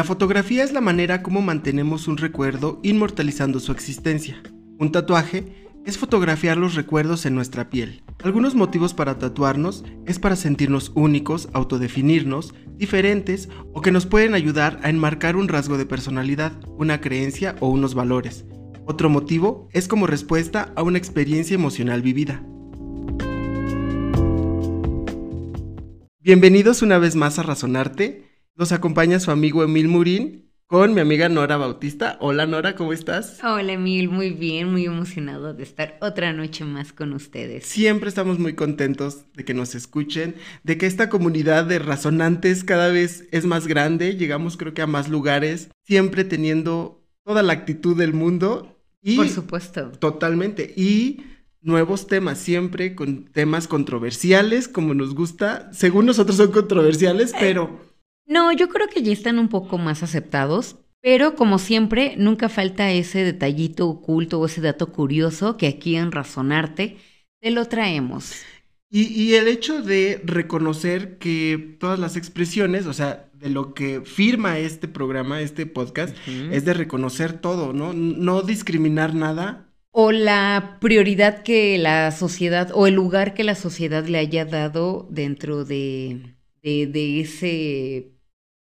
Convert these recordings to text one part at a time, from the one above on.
La fotografía es la manera como mantenemos un recuerdo inmortalizando su existencia. Un tatuaje es fotografiar los recuerdos en nuestra piel. Algunos motivos para tatuarnos es para sentirnos únicos, autodefinirnos, diferentes o que nos pueden ayudar a enmarcar un rasgo de personalidad, una creencia o unos valores. Otro motivo es como respuesta a una experiencia emocional vivida. Bienvenidos una vez más a Razonarte. Nos acompaña su amigo Emil Murín con mi amiga Nora Bautista. Hola Nora, ¿cómo estás? Hola Emil, muy bien, muy emocionado de estar otra noche más con ustedes. Siempre estamos muy contentos de que nos escuchen, de que esta comunidad de razonantes cada vez es más grande, llegamos creo que a más lugares, siempre teniendo toda la actitud del mundo. Y Por supuesto. Totalmente. Y nuevos temas, siempre con temas controversiales, como nos gusta. Según nosotros son controversiales, pero no, yo creo que ya están un poco más aceptados, pero como siempre, nunca falta ese detallito oculto o ese dato curioso que aquí en Razonarte te lo traemos. Y, el hecho de reconocer que todas las expresiones, o sea, de lo que firma este programa, este podcast, es de reconocer todo, ¿no? No discriminar nada. O la prioridad que la sociedad, o el lugar que la sociedad le haya dado dentro de, de ese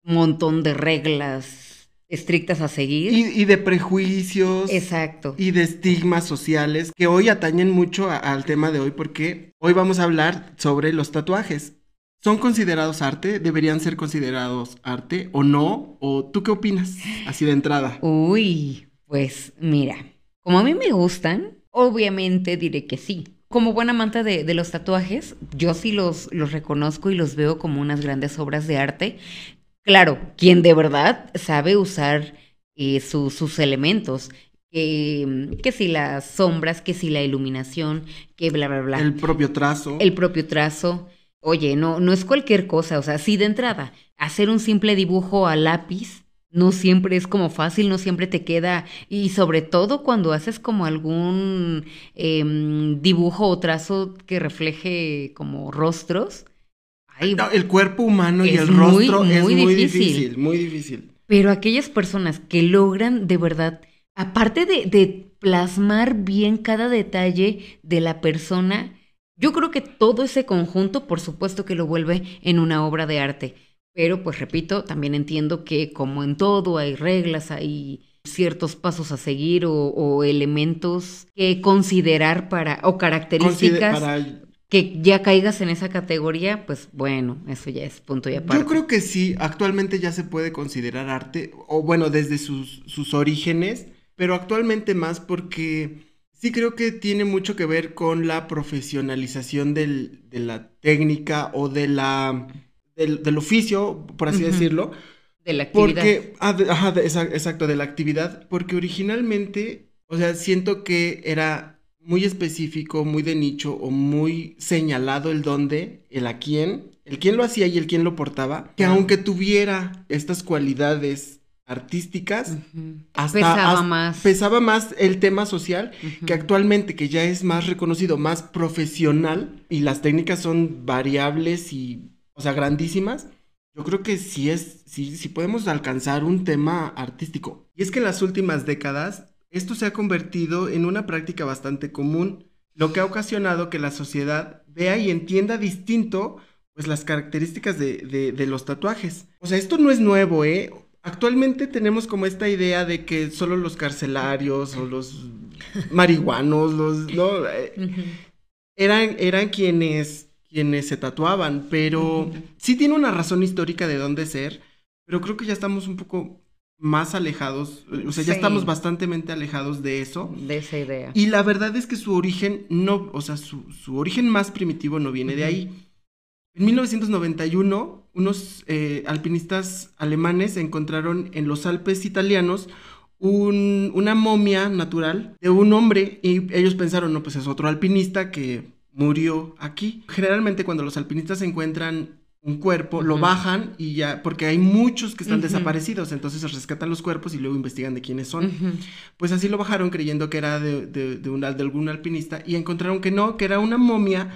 montón de reglas estrictas a seguir. Y, de prejuicios. Exacto. Y de estigmas sociales que hoy atañen mucho al tema de hoy porque hoy vamos a hablar sobre los tatuajes. ¿Son considerados arte? ¿Deberían ser considerados arte o no? ¿O tú qué opinas? Así de entrada. Uy, pues mira, como a mí me gustan, obviamente diré que sí. Como buena amante de, de, los tatuajes, yo sí los, los reconozco y los veo como unas grandes obras de arte Claro, quien de verdad sabe usar eh, sus elementos, que, que, si las sombras, que si la iluminación, que bla, bla, bla. El propio trazo. El propio trazo. Oye, no, no es cualquier cosa, o sea, sí de entrada, hacer un simple dibujo a lápiz no siempre es como fácil, no siempre te queda, y sobre todo cuando haces como algún em, dibujo o trazo que refleje como rostros, el cuerpo humano y el rostro es muy difícil. muy difícil. Pero aquellas personas que logran de verdad, aparte de, de plasmar bien cada detalle de la persona, yo creo que todo ese conjunto, por supuesto que lo vuelve en una obra de arte. Pero, pues repito, también entiendo que como en todo hay reglas, hay ciertos pasos a seguir o, elementos que considerar para, o características que ya caigas en esa categoría, pues bueno, eso ya es punto y aparte. Yo creo que sí, actualmente ya se puede considerar arte, o bueno, desde sus, sus orígenes, pero actualmente más porque sí creo que tiene mucho que ver con la profesionalización del, de la técnica o de la, del, oficio, por así decirlo. De la actividad. Porque, ah, ajá, exacto, de la actividad, porque originalmente, o sea, siento que era muy específico, muy de nicho o muy señalado el dónde, el a quién, el quién lo hacía y el quién lo portaba, que aunque tuviera estas cualidades artísticas, hasta, pesaba más. Pesaba más el tema social que actualmente, que ya es más reconocido, más profesional y las técnicas son variables y, o sea, grandísimas. Yo creo que sí es, sí, sí podemos alcanzar un tema artístico. Y es que en las últimas décadas esto se ha convertido en una práctica bastante común, lo que ha ocasionado que la sociedad vea y entienda distinto pues las características de, los tatuajes. O sea, esto no es nuevo, ¿eh? Actualmente tenemos como esta idea de que solo los carcelarios o los marihuanos, los, ¿no? Eh, eran, eran quienes, quienes se tatuaban, pero sí tiene una razón histórica de dónde ser, pero creo que ya estamos un poco más alejados, o sea, ya estamos bastante alejados de eso. De esa idea. Y la verdad es que su origen no, o sea, su, origen más primitivo no viene de ahí. En 1991, unos eh, alpinistas alemanes encontraron en los Alpes italianos un, una momia natural de un hombre y ellos pensaron, no, pues es otro alpinista que murió aquí. Generalmente cuando los alpinistas encuentran un cuerpo, lo bajan y ya, porque hay muchos que están desaparecidos, entonces rescatan los cuerpos y luego investigan de quiénes son. Pues así lo bajaron creyendo que era de, de, de, de algún alpinista y encontraron que no, que era una momia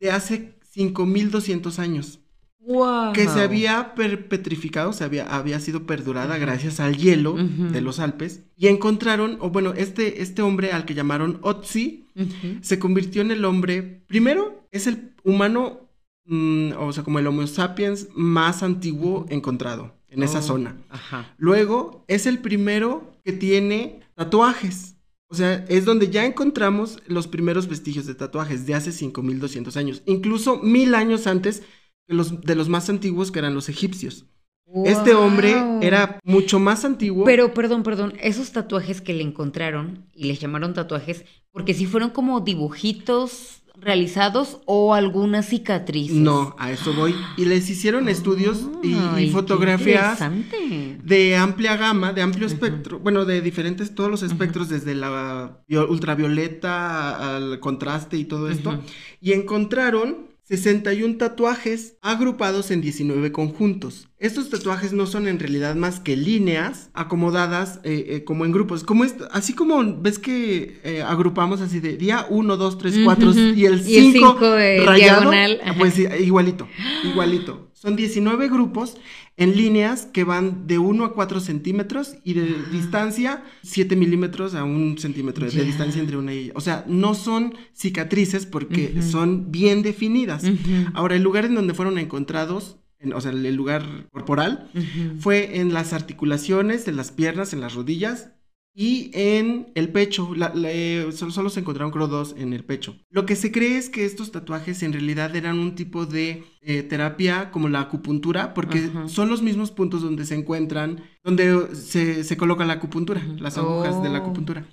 de hace 5200 años. que se había petrificado, se había, había sido perdurada gracias al hielo de los Alpes. Y encontraron, o bueno, este, este hombre al que llamaron Otzi, se convirtió en el hombre, primero, es el humano, mm, o sea, como el Homo sapiens más antiguo encontrado en esa oh, zona. Luego, es el primero que tiene tatuajes. O sea, es donde ya encontramos los primeros vestigios de tatuajes de hace 5200 años, incluso mil años antes de los, de los más antiguos que eran los egipcios. Este hombre era mucho más antiguo. Pero, perdón, perdón, esos tatuajes que le encontraron y les llamaron tatuajes, porque si fueron como dibujitos realizados o alguna cicatriz. No, a eso voy. Y les hicieron estudios y, fotografías de amplia gama, de amplio espectro, bueno, de diferentes, todos los espectros, desde la ultravioleta al contraste y todo esto. Y encontraron 61 tatuajes agrupados en 19 conjuntos. Estos tatuajes no son en realidad más que líneas acomodadas eh, eh, como en grupos. Como así como ves que eh, agrupamos así de día 1, 2, 3, 4 y el 5 rayado. Pues igualito, igualito. Son 19 grupos en líneas que van de 1 a 4 centímetros y de distancia 7 milímetros a 1 centímetro de distancia entre una y ella. O sea, no son cicatrices porque son bien definidas. Ahora, el lugar en donde fueron encontrados o sea, el lugar corporal, fue en las articulaciones, en las piernas, en las rodillas y en el pecho. solo, se encontraron, creo, dos en el pecho. Lo que se cree es que estos tatuajes en realidad eran un tipo de eh, terapia como la acupuntura, porque son los mismos puntos donde se encuentran, donde se, coloca la acupuntura, las agujas de la oh, acupuntura.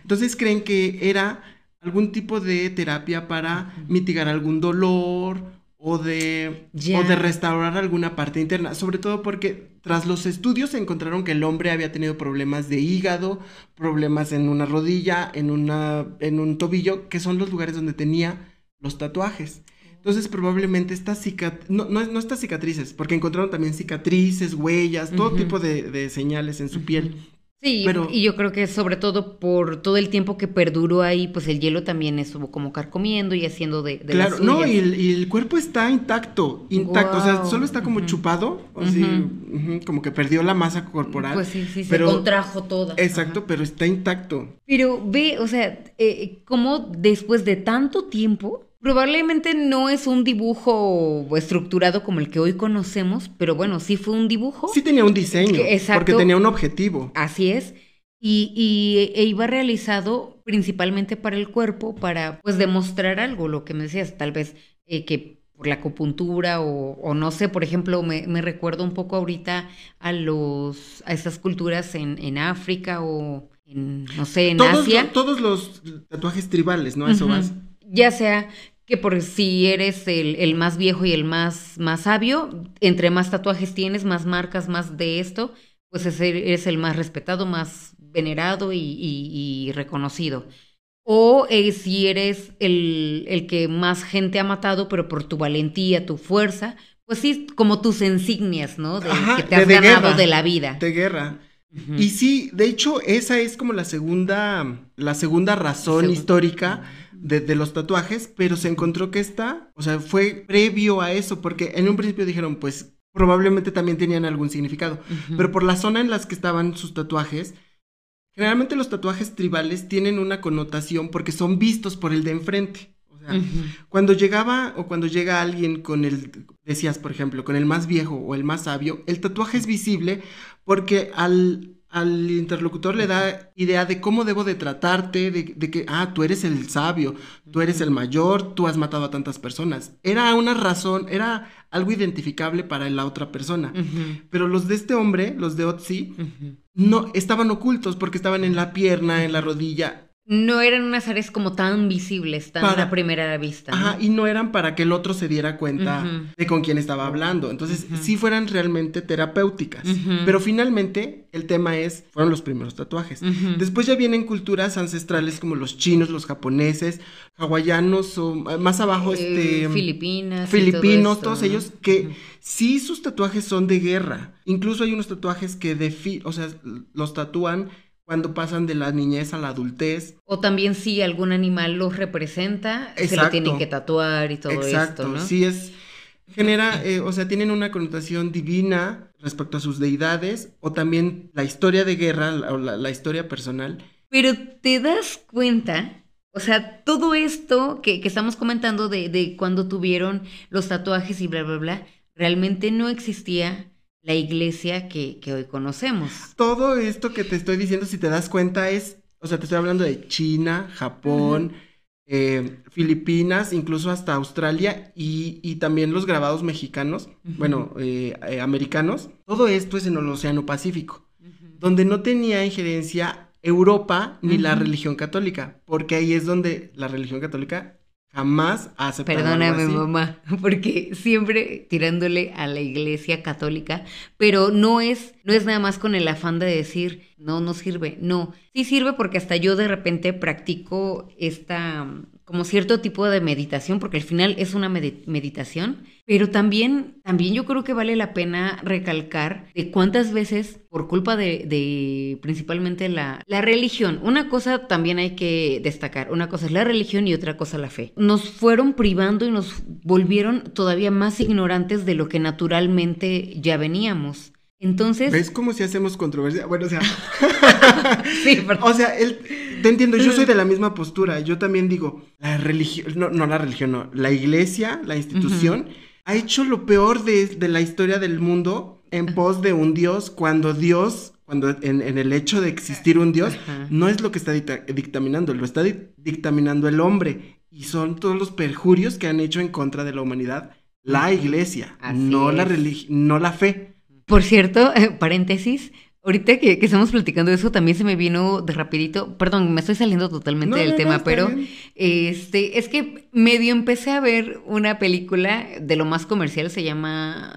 Entonces creen que era algún tipo de terapia para mitigar algún dolor o de, o de restaurar alguna parte interna, sobre todo porque tras los estudios se encontraron que el hombre había tenido problemas de hígado, problemas en una rodilla, en, una, en un tobillo, que son los lugares donde tenía los tatuajes. Entonces probablemente estas cicatrices, no, no, estas cicatrices, porque encontraron también cicatrices, huellas, todo tipo de, señales en su piel. Sí, y yo creo que sobre todo por todo el tiempo que perduró ahí, pues el hielo también estuvo como carcomiendo y haciendo de, de Claro, no, y el, cuerpo está intacto, intacto, o sea, solo está como chupado, o como que perdió la masa corporal. Pues sí, sí, se contrajo todo. Exacto, pero está intacto. Pero ve, o sea, eh, como después de tanto tiempo Probablemente no es un dibujo estructurado como el que hoy conocemos, pero bueno, sí fue un dibujo. Sí tenía un diseño, porque tenía un objetivo. Así es. Y, e iba realizado principalmente para el cuerpo, para pues demostrar algo, lo que me decías, tal vez eh, que por la acupuntura o, no sé, por ejemplo, me, recuerdo un poco ahorita a los a esas culturas en, en África o en, no sé, en Asia. todos los tatuajes tribales, ¿no? Eso vas ya sea que por si eres el, más viejo y el más, más sabio, entre más tatuajes tienes, más marcas, más de esto, pues eres el más respetado, más venerado y, reconocido. O eh, si eres el, el, que más gente ha matado, pero por tu valentía, tu fuerza, pues sí, como tus insignias, ¿no? De, que te has ganado de la vida. De guerra. Y sí, de hecho, esa es como la segunda, la segunda razón histórica de, los tatuajes, pero se encontró que esta, o sea, fue previo a eso, porque en un principio dijeron, pues probablemente también tenían algún significado, pero por la zona en las que estaban sus tatuajes, generalmente los tatuajes tribales tienen una connotación porque son vistos por el de enfrente. O sea, cuando llegaba o cuando llega alguien con el, decías por ejemplo, con el más viejo o el más sabio, el tatuaje es visible porque al al interlocutor le da idea de cómo debo de tratarte, de, que, ah, tú eres el sabio, tú eres el mayor, tú has matado a tantas personas. Era una razón, era algo identificable para la otra persona. Pero los de este hombre, los de Otzi, no, estaban ocultos porque estaban en la pierna, en la rodilla, no eran unas áreas como tan visibles, tan a primera vista. Ajá, y no eran para que el otro se diera cuenta de con quién estaba hablando. Entonces, sí fueran realmente terapéuticas. Pero finalmente, el tema es, fueron los primeros tatuajes. Después ya vienen culturas ancestrales como los chinos, los japoneses, hawaianos o eh, más abajo, eh, este... Filipinas. Filipinos, todos ellos que sí sus tatuajes son de guerra. Incluso hay unos tatuajes que de o sea, los tatúan cuando pasan de la niñez a la adultez. O también si algún animal los representa, se lo tienen que tatuar y todo esto, ¿no? Sí es genera, eh, o sea, tienen una connotación divina respecto a sus deidades o también la historia de guerra o la, historia personal. Pero te das cuenta, o sea, todo esto que, estamos comentando de, de cuando tuvieron los tatuajes y bla, bla, bla, realmente no existía la iglesia que, hoy conocemos. Todo esto que te estoy diciendo, si te das cuenta, es, o sea, te estoy hablando de China, Japón, eh, Filipinas, incluso hasta Australia y, también los grabados mexicanos, bueno, eh, eh, americanos. Todo esto es en el Océano Pacífico, donde no tenía injerencia Europa ni la religión católica, porque ahí es donde la religión católica Jamás aceptado Perdóname, mamá, porque siempre tirándole a la iglesia católica, pero no es, no es nada más con el afán de decir, no, no sirve. No, sí sirve porque hasta yo de repente practico esta, como cierto tipo de meditación, porque al final es una meditación pero también, también yo creo que vale la pena recalcar de cuántas veces, por culpa de, principalmente la, la, religión, una cosa también hay que destacar, una cosa es la religión y otra cosa la fe. Nos fueron privando y nos volvieron todavía más ignorantes de lo que naturalmente ya veníamos. Entonces. ¿Ves cómo si hacemos controversia? Bueno, o sea. sí, O sea, él, te entiendo, yo soy de la misma postura. Yo también digo, la religión, no, no la religión, no, la iglesia, la institución ha hecho lo peor de, la historia del mundo en pos de un Dios cuando Dios, cuando en, el hecho de existir un Dios, no es lo que está dictaminando, lo está dictaminando el hombre. Y son todos los perjurios que han hecho en contra de la humanidad la iglesia, no la, no la fe. Por cierto, eh, paréntesis, Ahorita que, estamos platicando eso, también se me vino de rapidito, perdón, me estoy saliendo totalmente del tema, pero este, es que medio empecé a ver una película de lo más comercial, se llama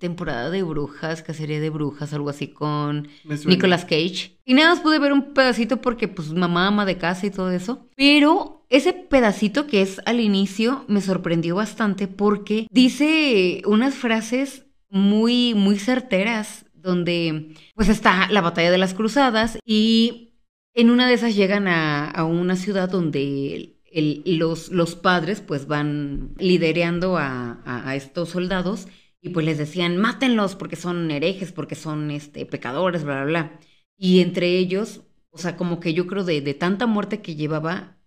Temporada de Brujas, Cacería de Brujas, algo así con Nicolas Cage. Y nada más pude ver un pedacito porque pues mamá ama de casa y todo eso, pero ese pedacito que es al inicio me sorprendió bastante porque dice unas frases muy, muy certeras donde pues está la batalla de las cruzadas y en una de esas llegan a, una ciudad donde los, los, padres pues van liderando a, estos soldados y pues les decían mátenlos porque son herejes, porque son este, pecadores, bla, bla, bla. Y entre ellos, o sea, como que yo creo de, de tanta muerte que llevaba,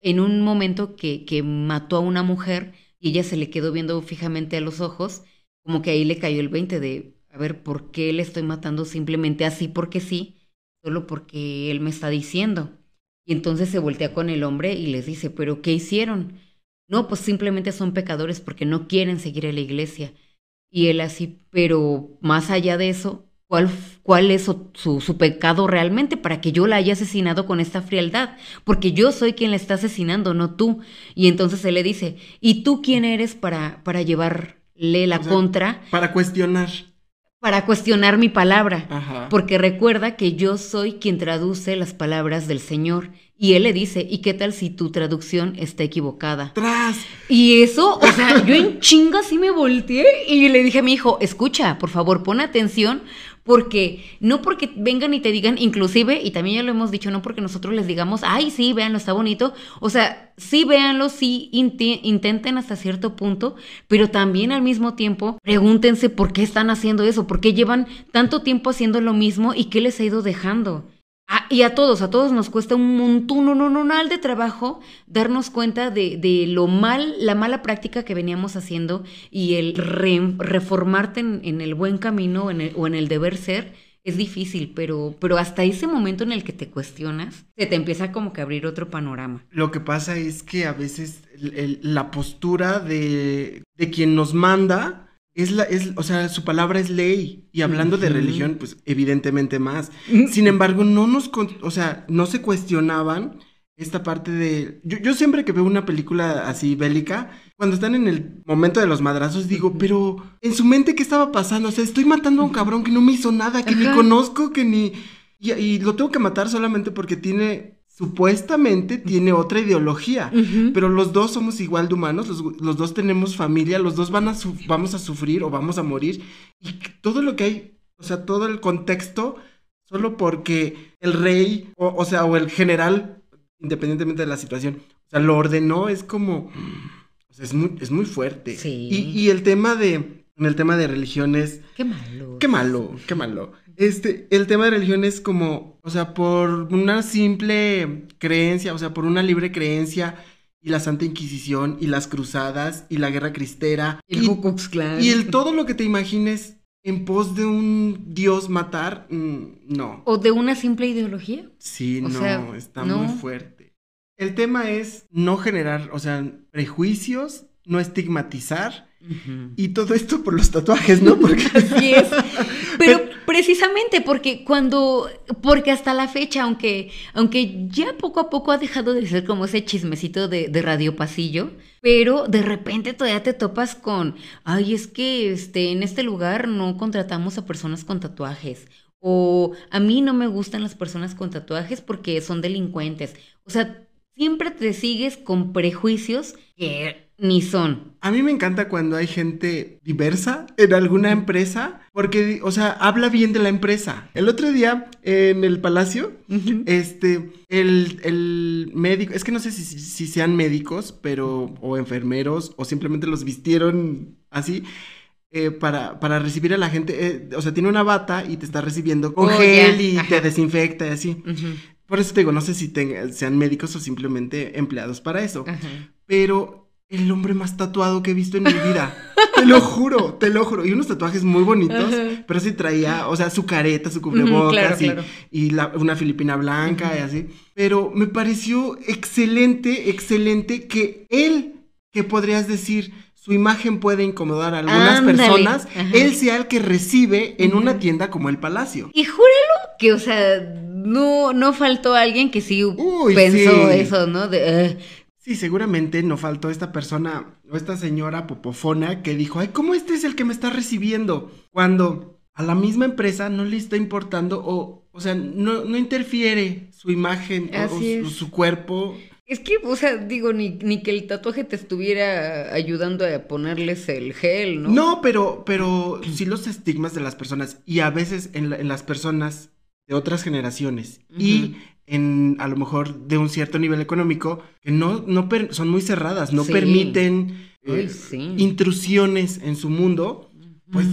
en un momento que, que mató a una mujer y ella se le quedó viendo fijamente a los ojos, como que ahí le cayó el 20 de a ver, ¿por qué le estoy matando simplemente así porque sí? Solo porque él me está diciendo. Y entonces se voltea con el hombre y les dice, ¿pero qué hicieron? No, pues simplemente son pecadores porque no quieren seguir a la iglesia. Y él así, pero más allá de eso, ¿cuál, cuál es su, su, pecado realmente para que yo la haya asesinado con esta frialdad? Porque yo soy quien la está asesinando, no tú. Y entonces él le dice, ¿y tú quién eres para, para llevarle la contra? Para cuestionar para cuestionar mi palabra, porque recuerda que yo soy quien traduce las palabras del Señor. Y él le dice, ¿y qué tal si tu traducción está equivocada? ¡Tras! Y eso, o sea, yo en chinga sí me volteé y le dije a mi hijo, escucha, por favor, pon atención, porque no porque vengan y te digan, inclusive, y también ya lo hemos dicho, no porque nosotros les digamos, ay, sí, véanlo, está bonito. O sea, sí, véanlo, sí, intenten hasta cierto punto, pero también al mismo tiempo pregúntense por qué están haciendo eso, por qué llevan tanto tiempo haciendo lo mismo y qué les ha ido dejando. Ah, y a todos, a todos nos cuesta un montón, un, un, de trabajo darnos cuenta de, de, lo mal, la mala práctica que veníamos haciendo y el reformarte en, el buen camino o en el deber ser es difícil, pero, pero hasta ese momento en el que te cuestionas, se te empieza como que a abrir otro panorama. Lo que pasa es que a veces la postura de, de quien nos manda es la, es, o sea, su palabra es ley. Y hablando de religión, pues evidentemente más. Sin embargo, no nos, o sea, no se cuestionaban esta parte de... Yo, yo, siempre que veo una película así bélica, cuando están en el momento de los madrazos, digo, pero en su mente, ¿qué estaba pasando? O sea, estoy matando a un cabrón que no me hizo nada, que ni conozco, que ni... y, lo tengo que matar solamente porque tiene supuestamente tiene otra ideología, pero los dos somos igual de humanos, los, dos tenemos familia, los dos van a vamos a sufrir o vamos a morir, y todo lo que hay, o sea, todo el contexto, solo porque el rey, o, sea, o el general, independientemente de la situación, o sea, lo ordenó, es como, o sea, es muy, es muy fuerte. Sí. Y, y el tema de, en el tema de religiones, Qué malo. qué malo, qué malo. Este, el tema de religión es como, o sea, por una simple creencia, o sea, por una libre creencia y la Santa Inquisición y las cruzadas y la guerra cristera El y, y el todo lo que te imagines en pos de un dios matar, mm, no. ¿O de una simple ideología? Sí, O no, sea, está no. muy fuerte. El tema es no generar, o sea, prejuicios, no estigmatizar y todo esto por los tatuajes, ¿no? Porque Así es. Pero precisamente porque cuando, porque hasta la fecha, aunque, aunque ya poco a poco ha dejado de ser como ese chismecito de, de radio pasillo, pero de repente todavía te topas con, ay, es que este, en este lugar no contratamos a personas con tatuajes. O a mí no me gustan las personas con tatuajes porque son delincuentes. O sea, siempre te sigues con prejuicios que ni son. A mí me encanta cuando hay gente diversa en alguna empresa, porque, o sea, habla bien de la empresa. El otro día en el palacio, este, el, el médico, es que no sé si, si- sean médicos, pero, o enfermeros, o simplemente los vistieron así. eh, para, para recibir a la gente, eh, o sea, tiene una bata y te está recibiendo con Oh, gel y te desinfecta y así. Por eso te digo, no sé si tenga- sean médicos o simplemente empleados para eso pero el hombre más tatuado que he visto en mi vida. te lo juro, te lo juro. Y unos tatuajes muy bonitos, pero sí traía, o sea, su careta, su cubrebocas claro, y, claro. y la- una filipina blanca y así. Pero me pareció excelente, excelente que él, que podrías decir, su imagen puede incomodar a algunas Ándale, personas, ajá. él sea el que recibe en una tienda como el Palacio. Y júralo que, o sea, no, no faltó alguien que sí Uy, pensó sí. eso, ¿no? De, Sí, seguramente no faltó esta persona o esta señora popofona que dijo, ay, ¿cómo este es el que me está recibiendo? Cuando a la misma empresa no le está importando o, o sea, no, no interfiere su imagen o- su, cuerpo. Es que, o sea, digo, ni, ni que el tatuaje te estuviera ayudando a ponerles el gel, ¿no? No, pero, pero sí los estigmas de las personas y a veces en, la- en las personas de otras generaciones y. en a lo mejor de un cierto nivel económico que no, no per- son muy cerradas, no Sí. permiten Ay, eh, sí. intrusiones en su mundo, pues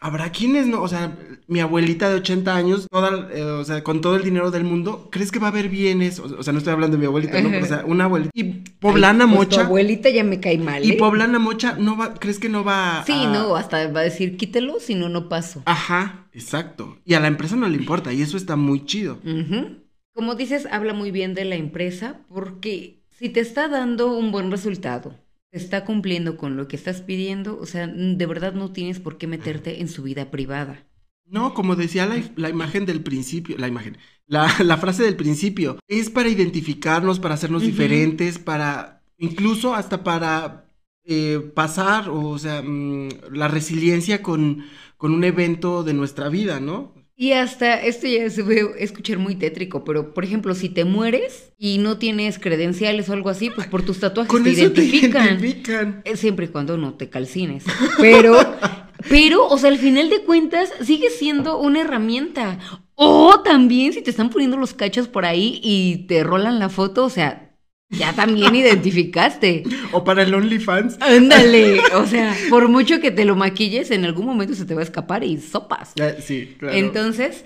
habrá quienes no, o sea, mi abuelita de 80 años, toda, eh, o sea, con todo el dinero del mundo, ¿crees que va a ver bien eso? O sea, no estoy hablando de mi abuelita, ¿no? Pero, o sea, una abuelita. Y Poblana Ay, pues, tu Mocha. abuelita ya me cae mal. Y ¿eh? Poblana Mocha, no va, ¿crees que no va a... Sí, no, hasta va a decir, quítelo, si no, no paso. Ajá, exacto. Y a la empresa no le importa, y eso está muy chido. Ujú. Como dices, habla muy bien de la empresa porque si te está dando un buen resultado, te está cumpliendo con lo que estás pidiendo, o sea, de verdad no tienes por qué meterte en su vida privada. No, como decía la, la imagen del principio, la imagen, la, la frase del principio, es para identificarnos, para hacernos diferentes, para, incluso hasta para eh, pasar, o sea, mm, la resiliencia con, con un evento de nuestra vida, ¿no? Y hasta, esto ya se ve escuchar muy tétrico, pero por ejemplo, si te mueres y no tienes credenciales o algo así, pues por tus tatuajes Con te eso te identifican. identifican. Eh, Siempre y cuando no te calcines. Pero, pero, o sea, al final de cuentas, sigue siendo una herramienta. O también si te están poniendo los cachos por ahí y te rolan la foto, o sea, ya también identificaste. O para el OnlyFans. Ándale. O sea, por mucho que te lo maquilles, en algún momento se te va a escapar y sopas. Eh, sí, claro. Entonces,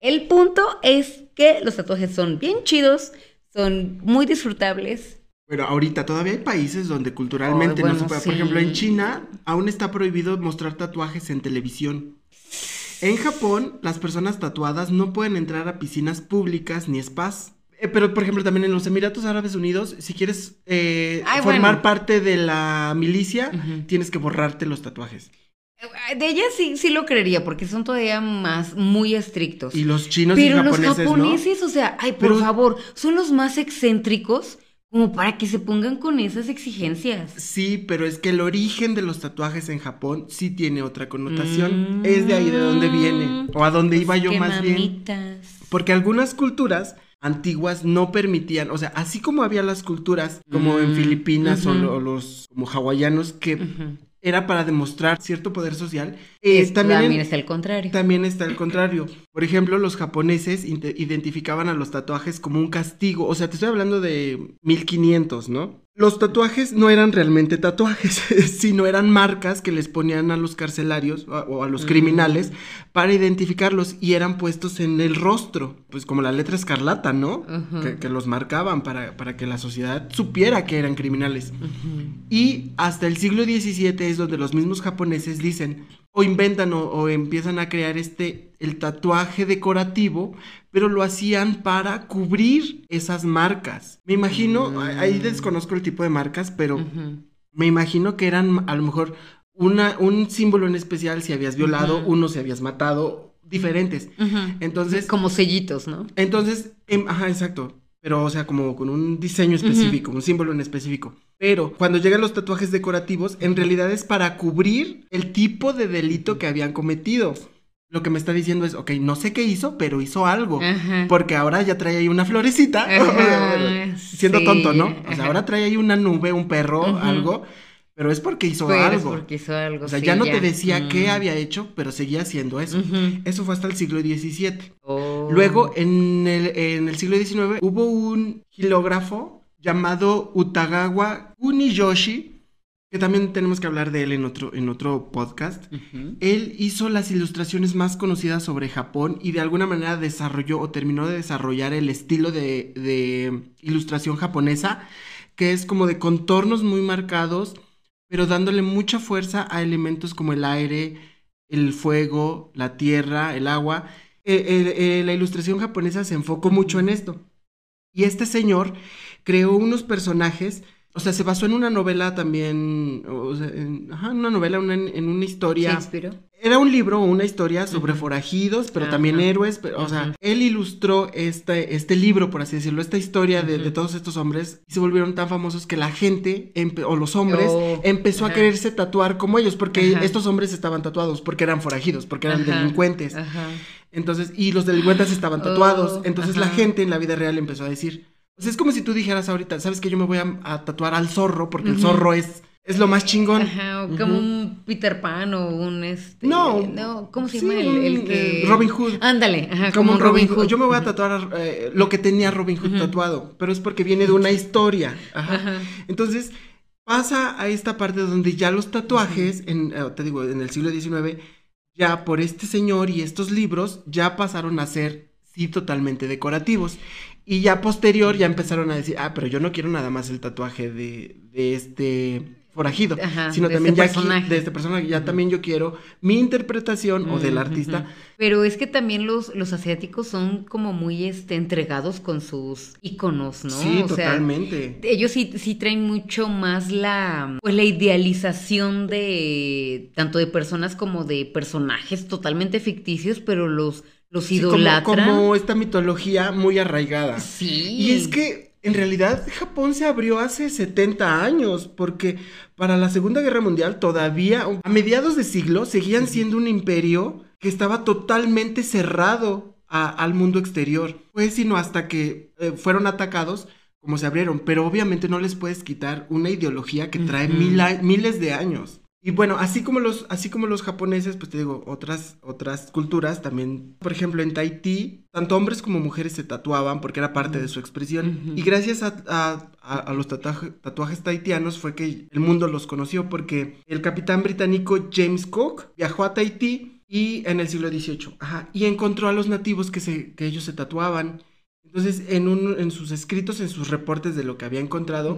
el punto es que los tatuajes son bien chidos, son muy disfrutables. Bueno, ahorita todavía hay países donde culturalmente no se puede. sí. Por ejemplo, en China aún está prohibido mostrar tatuajes en televisión. En Japón, las personas tatuadas no pueden entrar a piscinas públicas ni spas. Eh, pero, por ejemplo, también en los Emiratos Árabes Unidos, si quieres eh, Ay, formar bueno. parte de la milicia, tienes que borrarte los tatuajes. De ellas sí, sí lo creería, porque son todavía más muy estrictos. Y los chinos Pero y los japoneses, ¿no? japoneses, o sea, ay, por Pero- favor, son los más excéntricos como para que se pongan con esas exigencias. Sí, pero es que el origen de los tatuajes en Japón sí tiene otra connotación. Mm. Es de ahí de donde viene. O a donde iba yo más bien. mamitas. Porque algunas culturas antiguas no permitían, o sea, así como había las culturas como en Mm, Filipinas o los como hawaianos que era para demostrar cierto poder social, eh, Es- también, también, está el contrario. también está el contrario. Por ejemplo, los japoneses identificaban a los tatuajes como un castigo, o sea, te estoy hablando de 1500, ¿no? Los tatuajes no eran realmente tatuajes, sino eran marcas que les ponían a los carcelarios o a los criminales para identificarlos y eran puestos en el rostro, pues como la letra escarlata, ¿no? que, los marcaban para, para, que la sociedad supiera que eran criminales. Y hasta el siglo XVII es donde los mismos japoneses dicen, o inventan o, empiezan a crear este, el tatuaje decorativo, pero lo hacían para cubrir esas marcas. Me imagino, mm. ahí desconozco el tipo de marcas, pero me imagino que eran a lo mejor una, un símbolo en especial si habías violado, uno si habías matado, diferentes. Entonces... Como sellitos, ¿no? Entonces, em, ajá, exacto pero o sea, como con un diseño específico, un símbolo en específico. Pero cuando llegan los tatuajes decorativos, en realidad es para cubrir el tipo de delito que habían cometido. Lo que me está diciendo es, ok, no sé qué hizo, pero hizo algo. Porque ahora ya trae ahí una florecita. siendo tonto, ¿no? O sea, ahora trae ahí una nube, un perro, algo. Pero es porque hizo algo. porque hizo algo. O sea, ya no te decía qué había hecho, pero seguía haciendo eso. Eso fue hasta el siglo XVII. Luego, en el, en el siglo XIX, hubo un gilógrafo llamado Utagawa Kuniyoshi, que también tenemos que hablar de él en otro, en otro podcast. Él hizo las ilustraciones más conocidas sobre Japón y de alguna manera desarrolló o terminó de desarrollar el estilo de, de ilustración japonesa, que es como de contornos muy marcados pero dándole mucha fuerza a elementos como el aire, el fuego, la tierra, el agua. Eh, eh, la ilustración japonesa se enfocó mucho en esto. Y este señor creó unos personajes, o sea, se basó en una novela también, o sea, en, ajá, una novela, en una historia. Era un libro, una historia sobre forajidos, pero también héroes. o sea, él ilustró este, este libro, por así decirlo, esta historia de, todos estos hombres y se volvieron tan famosos que la gente, o los hombres, oh, empezó a quererse tatuar como ellos, porque estos hombres estaban tatuados, porque eran forajidos, porque eran delincuentes. Entonces, y los delincuentes estaban tatuados. Oh, entonces la gente en la vida real empezó a decir, pues es como si tú dijeras ahorita, ¿sabes que yo me voy a, tatuar al zorro? Porque el zorro es es lo más chingón. Ajá, como un Peter Pan o un este. No. No, ¿cómo se llama el, que. Eh, Robin Hood. Ándale, ajá, como, un Robin, Hood. Yo me voy a tatuar eh, lo que tenía Robin Hood tatuado, pero es porque viene de una historia. Ajá. Entonces, pasa a esta parte donde ya los tatuajes, en, eh, te digo, en el siglo XIX, ya por este señor y estos libros, ya pasaron a ser, sí, totalmente decorativos. Y ya posterior ya empezaron a decir, ah, pero yo no quiero nada más el tatuaje de, de este forajido, sino también este ya de este personaje, ya también yo quiero mi interpretación o del artista. Pero es que también los, los asiáticos son como muy este, entregados con sus iconos, ¿no? Sí, totalmente. ellos sí, sí traen mucho más la, pues la idealización de tanto de personas como de personajes totalmente ficticios, pero los los idolatran. como, como, esta mitología muy arraigada. Sí. Y es que en realidad Japón se abrió hace 70 años, porque para la Segunda Guerra Mundial todavía, a mediados de siglo, seguían siendo un imperio que estaba totalmente cerrado al mundo exterior. Fue sino hasta que eh, fueron atacados como se abrieron, pero obviamente no les puedes quitar una ideología que trae miles de años. Y bueno, así como los, así como los japoneses, pues te digo, otras, otras culturas también, por ejemplo, en Tahití, tanto hombres como mujeres se tatuaban porque era parte de su expresión. Y gracias a, los tatuajes tahitianos fue que el mundo los conoció porque el capitán británico James Cook viajó a Tahití y en el siglo XVIII, ajá, y encontró a los nativos que, se, que ellos se tatuaban. Entonces, en, un, en sus escritos, en sus reportes de lo que había encontrado,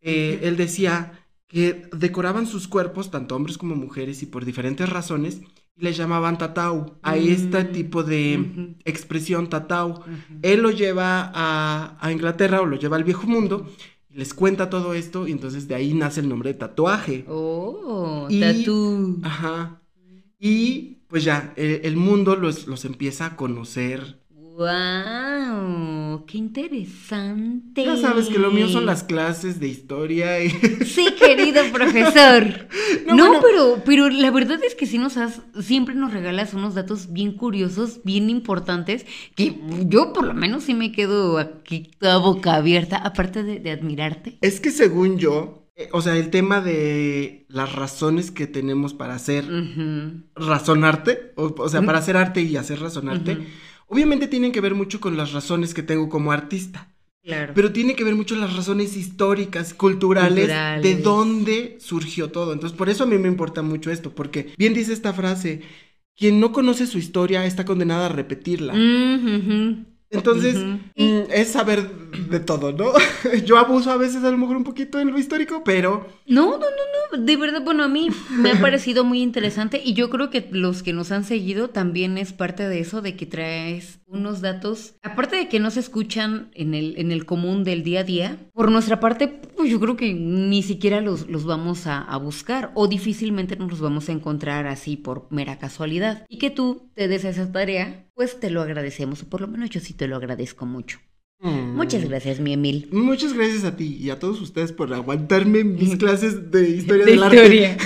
eh, él decía que decoraban sus cuerpos, tanto hombres como mujeres, y por diferentes razones, y les llamaban tatau, a este tipo de expresión tatau. Él lo lleva a, Inglaterra o lo lleva al viejo mundo, y les cuenta todo esto, y entonces de ahí nace el nombre de tatuaje. Oh, tatu. Ajá. Y pues ya, el, el mundo los, los empieza a conocer ¡Wow! ¡Qué interesante! Ya sabes que lo mío son las clases de historia y... Sí, querido profesor. no, pero, pero la verdad es que sí nos has, siempre nos regalas unos datos bien curiosos, bien importantes, que yo por lo menos sí me quedo aquí toda boca abierta, aparte de, admirarte. Es que según yo, eh, o sea, el tema de las razones que tenemos para hacer razonarte, o, sea, para hacer arte y hacer razonarte, Obviamente tienen que ver mucho con las razones que tengo como artista. Claro. pero tiene que ver mucho las razones históricas, culturales, Culturales. de dónde surgió todo. Entonces, por eso a mí me importa mucho esto, porque bien dice esta frase, quien no conoce su historia está condenada a repetirla. Mm. Entonces, mm, es saber de todo, ¿no? Yo abuso a veces a lo mejor un poquito en lo histórico, pero No, no, no, no, de verdad, bueno, a mí me ha parecido muy interesante y yo creo que los que nos han seguido también es parte de eso, de que traes unos datos, aparte de que no se escuchan en el, en el común del día a día, por nuestra parte, pues yo creo que ni siquiera los, los vamos a, a buscar o difícilmente nos los vamos a encontrar así por mera casualidad. Y que tú te des esa tarea, pues te lo agradecemos, o por lo menos yo sí te lo agradezco mucho. mm, Muchas gracias, mi Emil. Muchas gracias a ti y a todos ustedes por aguantarme mis clases de historia De del arte. historia.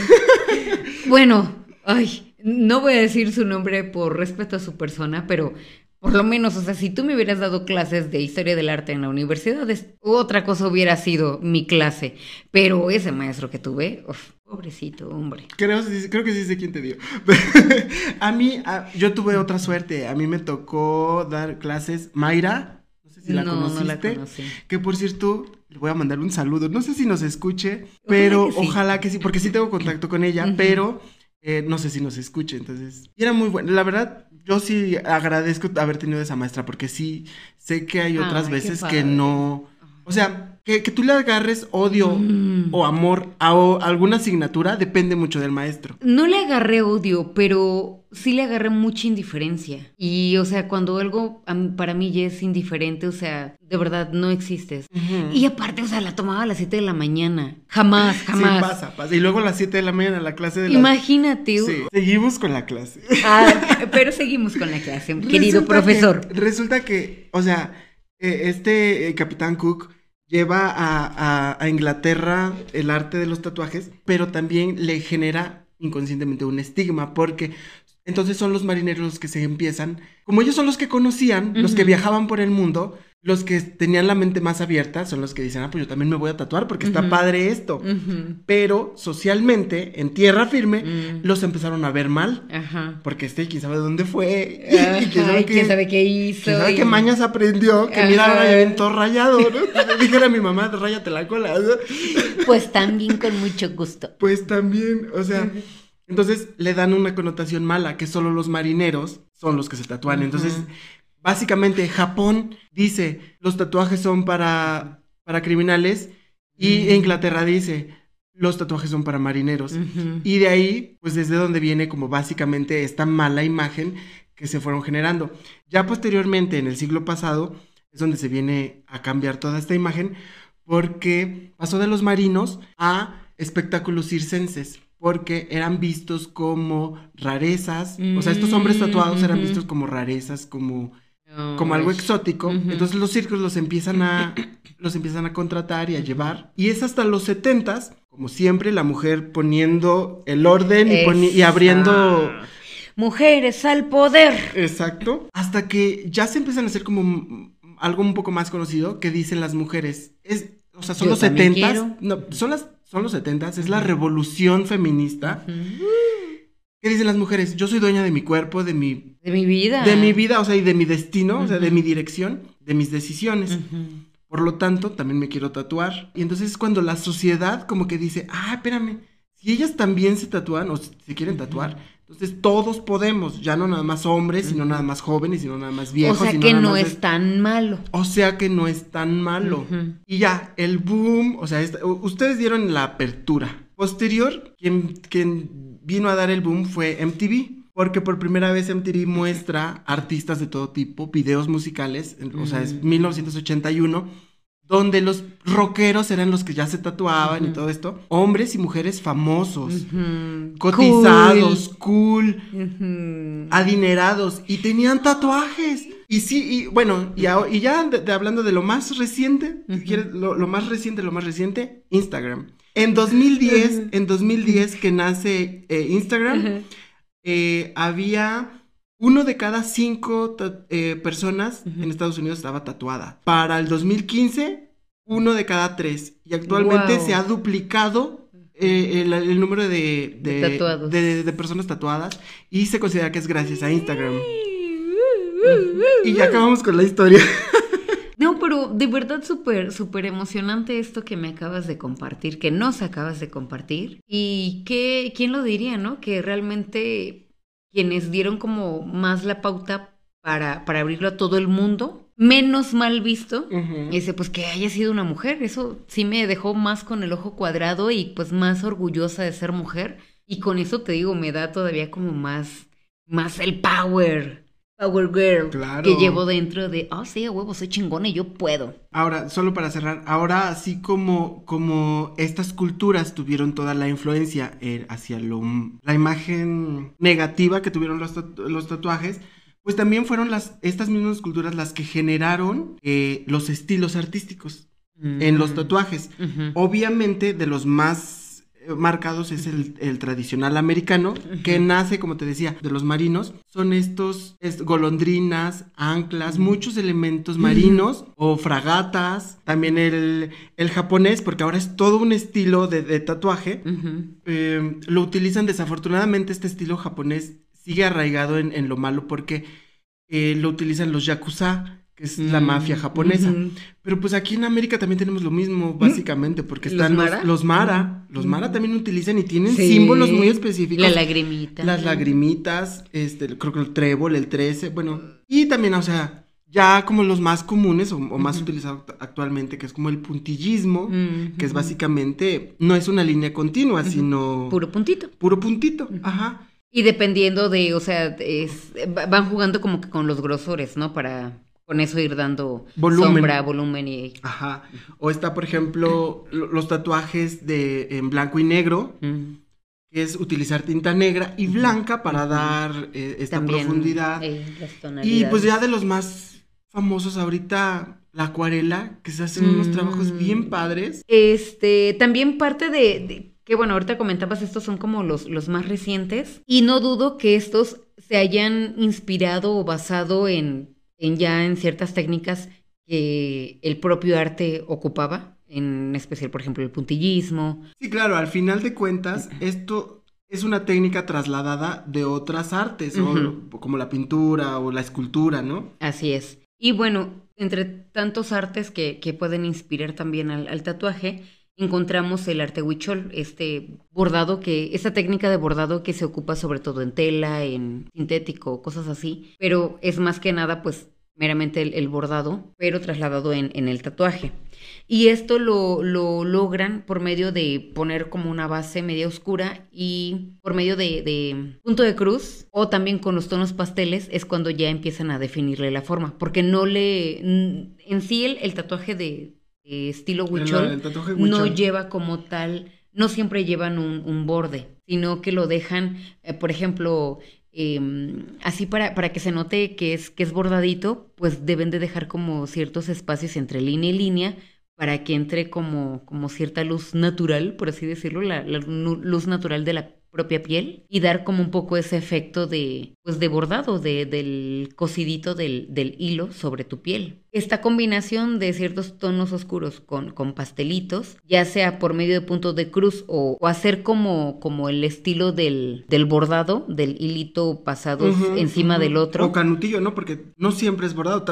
bueno, ay, no voy a decir su nombre por respeto a su persona, pero por lo menos, o sea, si tú me hubieras dado clases de historia del arte en la universidad, otra cosa hubiera sido mi clase. Pero ese maestro que tuve, uf, pobrecito, hombre. Creo, creo que sí sé quién te dio. a mí, a- yo tuve otra suerte. A mí me tocó dar clases. Mayra, no sé si la no, conociste. no la conocí. Que por cierto, le voy a mandar un saludo. No sé si nos escuche, pero que sí. ojalá que sí, porque sí tengo contacto con ella, pero eh, no sé si nos escuche. Entonces, y era muy bueno. La verdad, yo sí agradezco haber tenido esa maestra, porque sí sé que hay otras Ay, veces que no. O sea, que, que tú le agarres odio Mm. o amor a o- alguna asignatura depende mucho del maestro. No le agarré odio, pero sí le agarré mucha indiferencia. Y, o sea, cuando algo mí- para mí ya es indiferente, o sea, de verdad no existes. Y aparte, o sea, la tomaba a las 7 de la mañana. Jamás, jamás. Sí, pasa, pasa. Y luego a las 7 de la mañana la clase de las... Imagínate. Sí. Seguimos con la clase. Ah, pero seguimos con la clase, querido Resulta profesor. que- resulta que, o sea, eh, este eh, Capitán Cook lleva a, a- a Inglaterra el arte de los tatuajes, pero también le genera inconscientemente un estigma, porque entonces son los marineros los que se empiezan, como ellos son los que conocían, los que viajaban por el mundo, los que tenían la mente más abierta, son los que dicen, ah, pues yo también me voy a tatuar porque está padre esto. Pero socialmente, en tierra firme, Mm. los empezaron a ver mal. Ajá. Porque este, quién sabe dónde fue. Ajá, y quién sabe, y qué, quién sabe qué hizo. quién sabe y- qué mañas aprendió. Que mira, Ajá. ahora ya ven todo rayado, ¿no? Dijera a mi mamá, ráyate la cola. ¿no? Pues también con mucho gusto. Pues también, o sea. Entonces le dan una connotación mala, que solo los marineros son los que se tatúan. Entonces. Básicamente, Japón dice, los tatuajes son para, para criminales. Y Mm. Inglaterra dice, los tatuajes son para marineros. Y de ahí, pues desde donde viene como básicamente esta mala imagen que se fueron generando. Ya posteriormente, en el siglo pasado, es donde se viene a cambiar toda esta imagen, porque pasó de los marinos a espectáculos circenses, porque eran vistos como rarezas, o sea, estos hombres tatuados eran vistos como rarezas, como, como algo exótico. Entonces los circos los empiezan a los empiezan a contratar y a llevar. Y es hasta los setentas, como siempre, la mujer poniendo el orden y, y abriendo. Mujeres al poder. Exacto. Hasta que ya se empiezan a hacer como algo un poco más conocido que dicen las mujeres. Es, o sea, son Yo los setentas. No, son las, son los setentas, es la revolución feminista. ¿Qué dicen las mujeres? Yo soy dueña de mi cuerpo, de mi, De mi vida. de mi vida, o sea, y de mi destino, o sea, de mi dirección, de mis decisiones. Por lo tanto, también me quiero tatuar. Y entonces es cuando la sociedad como que dice, ah, espérame, si ellas también se tatúan o se quieren tatuar, entonces todos podemos, ya no nada más hombres, sino nada más jóvenes, sino nada más viejos. o sea sino que nada no más es tan malo. O sea que no es tan malo. Y ya, el boom, o sea, esta- ustedes dieron la apertura. Posterior, quien, quien vino a dar el boom fue MTV. Porque por primera vez MTV muestra artistas de todo tipo, videos musicales, o sea, es Mm. 1981, donde los rockeros eran los que ya se tatuaban y todo esto. Hombres y mujeres famosos, cotizados, cool, adinerados y tenían tatuajes. Y sí, y bueno, y, a- y ya de- de hablando de lo más reciente, lo más reciente, lo más reciente, Instagram. En 2010, Ujú. en 2010 que nace eh, Instagram, eh, había uno de cada cinco eh, personas en Estados Unidos estaba tatuada. Para el 2015, uno de cada tres. Y actualmente Wow. se ha duplicado eh, el, el número de, de, De tatuados. de- de personas tatuadas y se considera que es gracias a Instagram. Y ya acabamos con la historia. Pero de verdad súper, súper emocionante esto que me acabas de compartir, que nos acabas de compartir. Y que, ¿quién lo diría, no? Que realmente quienes dieron como más la pauta para, para abrirlo a todo el mundo, menos mal visto, Ujú. ese pues que haya sido una mujer. Eso sí me dejó más con el ojo cuadrado y pues más orgullosa de ser mujer. Y con eso te digo, me da todavía como más, más el power. Power girl Claro. que llevo dentro de, oh sí, huevo, soy chingona y yo puedo. Ahora, solo para cerrar, ahora así como, como estas culturas tuvieron toda la influencia eh, hacia lo, la imagen negativa que tuvieron los, los tatuajes, pues también fueron las, estas mismas culturas las que generaron eh, los estilos artísticos en los Mm. tatuajes. Obviamente de los más marcados es el, el tradicional americano, que nace, como te decía, de los marinos. Son estos es, golondrinas, anclas, muchos elementos marinos o fragatas. También el, el japonés, porque ahora es todo un estilo de, de tatuaje. Eh, lo utilizan desafortunadamente este estilo japonés sigue arraigado en, en lo malo porque eh, lo utilizan los yakuza, que es la Mm, mafia japonesa. ujú. Pero pues aquí en América también tenemos lo mismo, básicamente, porque ¿Los están los, Mara? los Mara. Los Mara también utilizan y tienen Sí. símbolos muy específicos. La lagrimita. Las lagrimitas, este, creo que el trébol, el 13, bueno. Y también, o sea, ya como los más comunes o, o más utilizados act- actualmente, que es como el puntillismo, que es básicamente, no es una línea continua, sino Puro puntito. puro puntito. Ajá. Y dependiendo de, o sea, es- va- van jugando como que con los grosores, ¿no? Para con eso ir dando Volumen. sombra, volumen y... Ajá. O está, por ejemplo, lo- los tatuajes de en blanco y negro, Mm. que es utilizar tinta negra y blanca para dar eh, esta También, profundidad. eh, las y pues ya de los más famosos ahorita, la acuarela, que se hacen unos Mm. trabajos bien padres. Este, también parte de, de- que bueno, ahorita comentabas, estos son como los, los más recientes, y no dudo que estos se hayan inspirado o basado en ya en ciertas técnicas que el propio arte ocupaba, en especial, por ejemplo, el puntillismo. Sí, claro, al final de cuentas, esto es una técnica trasladada de otras artes, o- como la pintura o la escultura, ¿no? Así es. Y bueno, entre tantos artes que, que pueden inspirar también al, al tatuaje, encontramos el arte huichol, este bordado que, esta técnica de bordado que se ocupa sobre todo en tela, en sintético, cosas así, pero es más que nada pues meramente el, bordado, pero trasladado en, el tatuaje. Y esto lo, lo logran por medio de poner como una base media oscura y por medio de, punto de cruz o también con los tonos pasteles es cuando ya empiezan a definirle la forma, porque no le... En sí el, el tatuaje de, de estilo huichol no lleva como tal, no siempre llevan un, un borde, sino que lo dejan, eh, por ejemplo, em, así para, para que se note que es, que es bordadito, pues deben de dejar como ciertos espacios entre línea y línea para que entre como, como cierta luz natural, por así decirlo, la, luz natural de la propia piel y dar como un poco ese efecto de pues de bordado de, del cosidito del, del hilo sobre tu piel. Esta combinación de ciertos tonos oscuros con, con pastelitos, ya sea por medio de puntos de cruz o, o hacer como, como el estilo del, del bordado, del hilito pasado encima del otro. O canutillo, ¿no? Porque no siempre es bordado.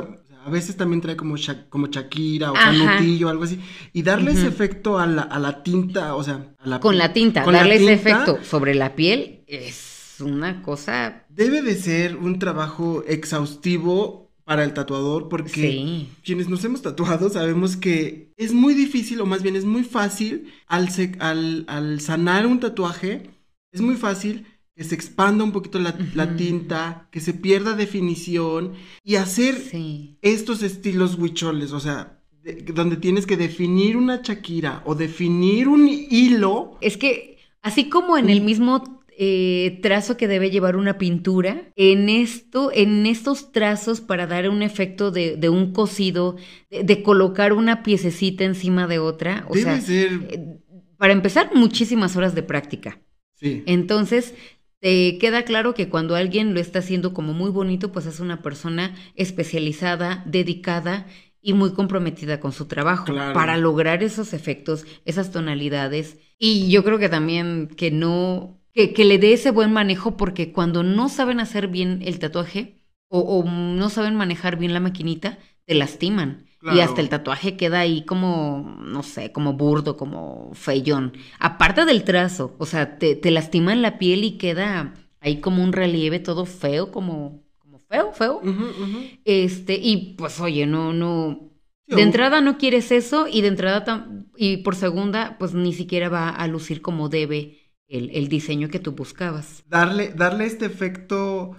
A veces también trae como, Sha- como Shakira o Ajá. canutillo, algo así. Y darle ese efecto a la, a la tinta, o sea, a la, Con la tinta, con la darle ese efecto sobre la piel es una cosa... Debe de ser un trabajo exhaustivo para el tatuador porque Sí. quienes nos hemos tatuado sabemos que es muy difícil o más bien es muy fácil al, al, al sanar un tatuaje, es muy fácil que se expanda un poquito la, tinta, que se pierda definición y hacer Sí. estos estilos huicholes, o sea, de- donde tienes que definir una Shakira o definir un hilo. Es que así como en el mismo eh, trazo que debe llevar una pintura, en esto, en estos trazos para dar un efecto de, de un cosido, de, de colocar una piececita encima de otra, o Debe sea, ser, eh, para empezar, muchísimas horas de práctica. sí. Entonces, te queda claro que cuando alguien lo está haciendo como muy bonito, pues es una persona especializada, dedicada y muy comprometida con su trabajo Claro. para lograr esos efectos, esas tonalidades. Y yo creo que también que no, que, que le dé ese buen manejo porque cuando no saben hacer bien el tatuaje o, o no saben manejar bien la maquinita, te lastiman. Y hasta el tatuaje queda ahí como, no sé, como burdo, como feyón. Aparte del trazo, o sea, te, te lastiman la piel y queda ahí como un relieve todo feo, como, como feo, feo. Este, y pues oye, no, no. De entrada no quieres eso y de entrada y por segunda pues ni siquiera va a lucir como debe el, el diseño que tú buscabas. Darle, darle este efecto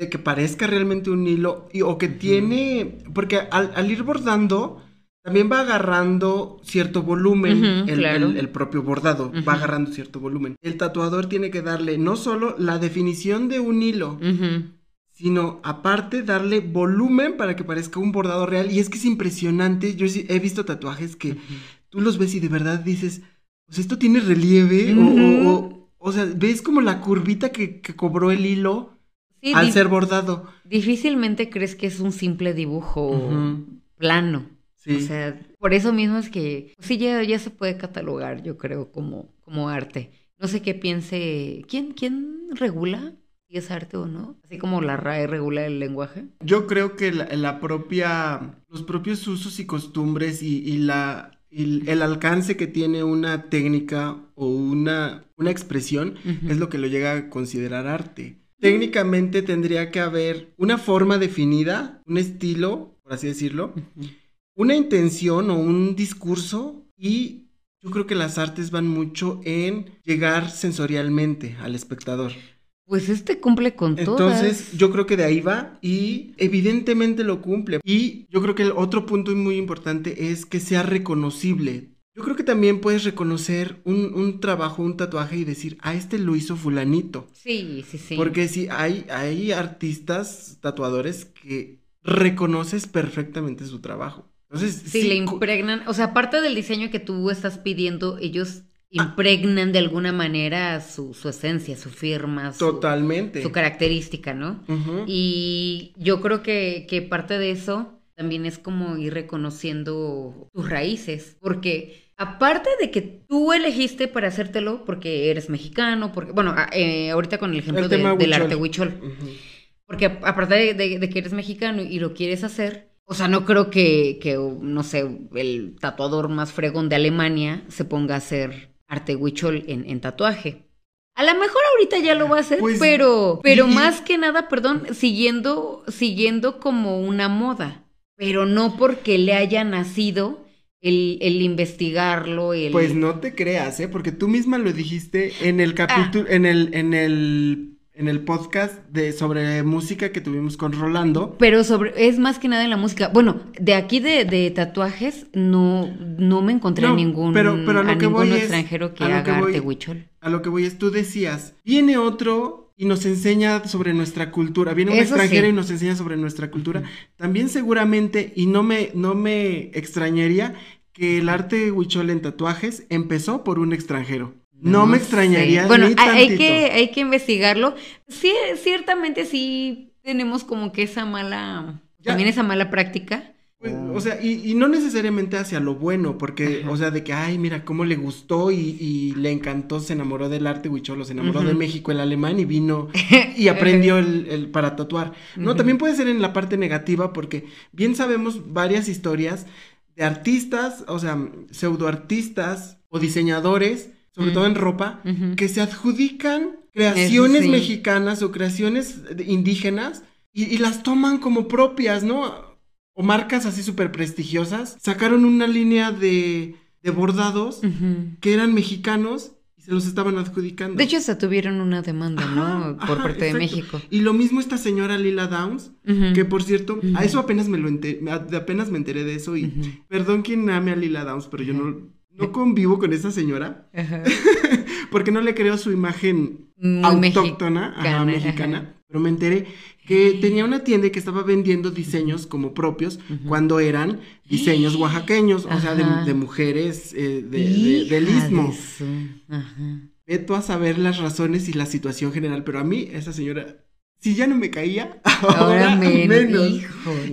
de que parezca realmente un hilo y, o que tiene, porque al, ir bordando, también va agarrando cierto volumen el, propio bordado, va agarrando cierto volumen. El tatuador tiene que darle no solo la definición de un hilo, sino aparte darle volumen para que parezca un bordado real. Y es que es impresionante, yo he visto tatuajes que tú los ves y de verdad dices, pues esto tiene relieve, o, o, sea, ves como la curvita que, que cobró el hilo al ser bordado. Difícilmente crees que es un simple dibujo plano. O sea, por eso mismo es que sí ya, ya se puede catalogar, yo creo, como, como arte. No sé qué piense. ¿Quién, quién regula si es arte o no? Así como la RAE regula el lenguaje. Yo creo que la, propia. los propios usos y costumbres y, la. el alcance que tiene una técnica o una, una expresión es lo que lo llega a considerar arte técnicamente tendría que haber una forma definida, un estilo, por así decirlo, una intención o un discurso y yo creo que las artes van mucho en llegar sensorialmente al espectador. Pues este cumple con todo. Entonces, yo creo que de ahí va y evidentemente lo cumple. Y yo creo que el otro punto muy importante es que sea reconocible. Yo creo que también puedes reconocer un, trabajo, un tatuaje y decir, a este lo hizo fulanito. Sí, sí, sí. Porque sí, hay, hay artistas, tatuadores que reconoces perfectamente su trabajo. Entonces, sí, le impregnan, o sea, aparte del diseño que tú estás pidiendo, ellos ah. impregnan de alguna manera su, esencia, su firma, su, Totalmente. su característica, ¿no? Y yo creo que, que parte de eso también es como ir reconociendo tus raíces, porque aparte de que tú elegiste para hacértelo porque eres mexicano, porque, bueno, ah, eh, ahorita con el ejemplo del arte huichol, porque aparte de, que eres mexicano y lo quieres hacer, o sea, no creo que, que, no sé, el tatuador más fregón de Alemania se ponga a hacer arte huichol en, tatuaje. A lo mejor ahorita ya lo va a hacer, pues, pero, pero más que nada, perdón, siguiendo, siguiendo como una moda pero no porque le haya nacido el, el, investigarlo, el... Pues no te creas, ¿eh? Porque tú misma lo dijiste en el capítulo, ah. en el, en el, en el podcast de sobre música que tuvimos con Rolando. Pero sobre, es más que nada en la música. Bueno, de aquí de, de tatuajes no, no me encontré ningún, pero, pero a, lo que voy extranjero que haga arte huichol. A lo que voy es, tú decías, viene otro y nos enseña sobre nuestra cultura. Viene un extranjero y nos enseña sobre nuestra cultura. También seguramente, y no me, no me extrañaría, que el arte huichol en tatuajes empezó por un extranjero. No, me extrañaría. Bueno, hay, que, hay que investigarlo. Sí, ciertamente sí tenemos como que esa mala, también esa mala práctica pues, o sea, y, no necesariamente hacia lo bueno, porque, o sea, de que, ay, mira, cómo le gustó y, le encantó, se enamoró del arte huicholo, se enamoró de México, el alemán, y vino y aprendió el, para tatuar. No, también puede ser en la parte negativa, porque bien sabemos varias historias de artistas, o sea, pseudoartistas o diseñadores, sobre todo en ropa, que se adjudican creaciones mexicanas o creaciones indígenas y, y las toman como propias, ¿no? O marcas así súper prestigiosas sacaron una línea de, de bordados que eran mexicanos y se los estaban adjudicando. De hecho, hasta tuvieron una demanda, ¿no? Por parte de México. Y lo mismo esta señora Lila Downs, que por cierto, a eso apenas me lo enteré, apenas me enteré de eso y perdón quien ame a Lila Downs, pero yo no, no convivo con esa señora. porque no le creo su imagen autóctona, mexicana. Pero me enteré que tenía una tienda y que estaba vendiendo diseños como propios cuando eran diseños oaxaqueños, o sea, de, mujeres eh, de, del istmo. Ve tú a saber las razones y la situación general, pero a mí esa señora, si ya no me caía, ahora, menos.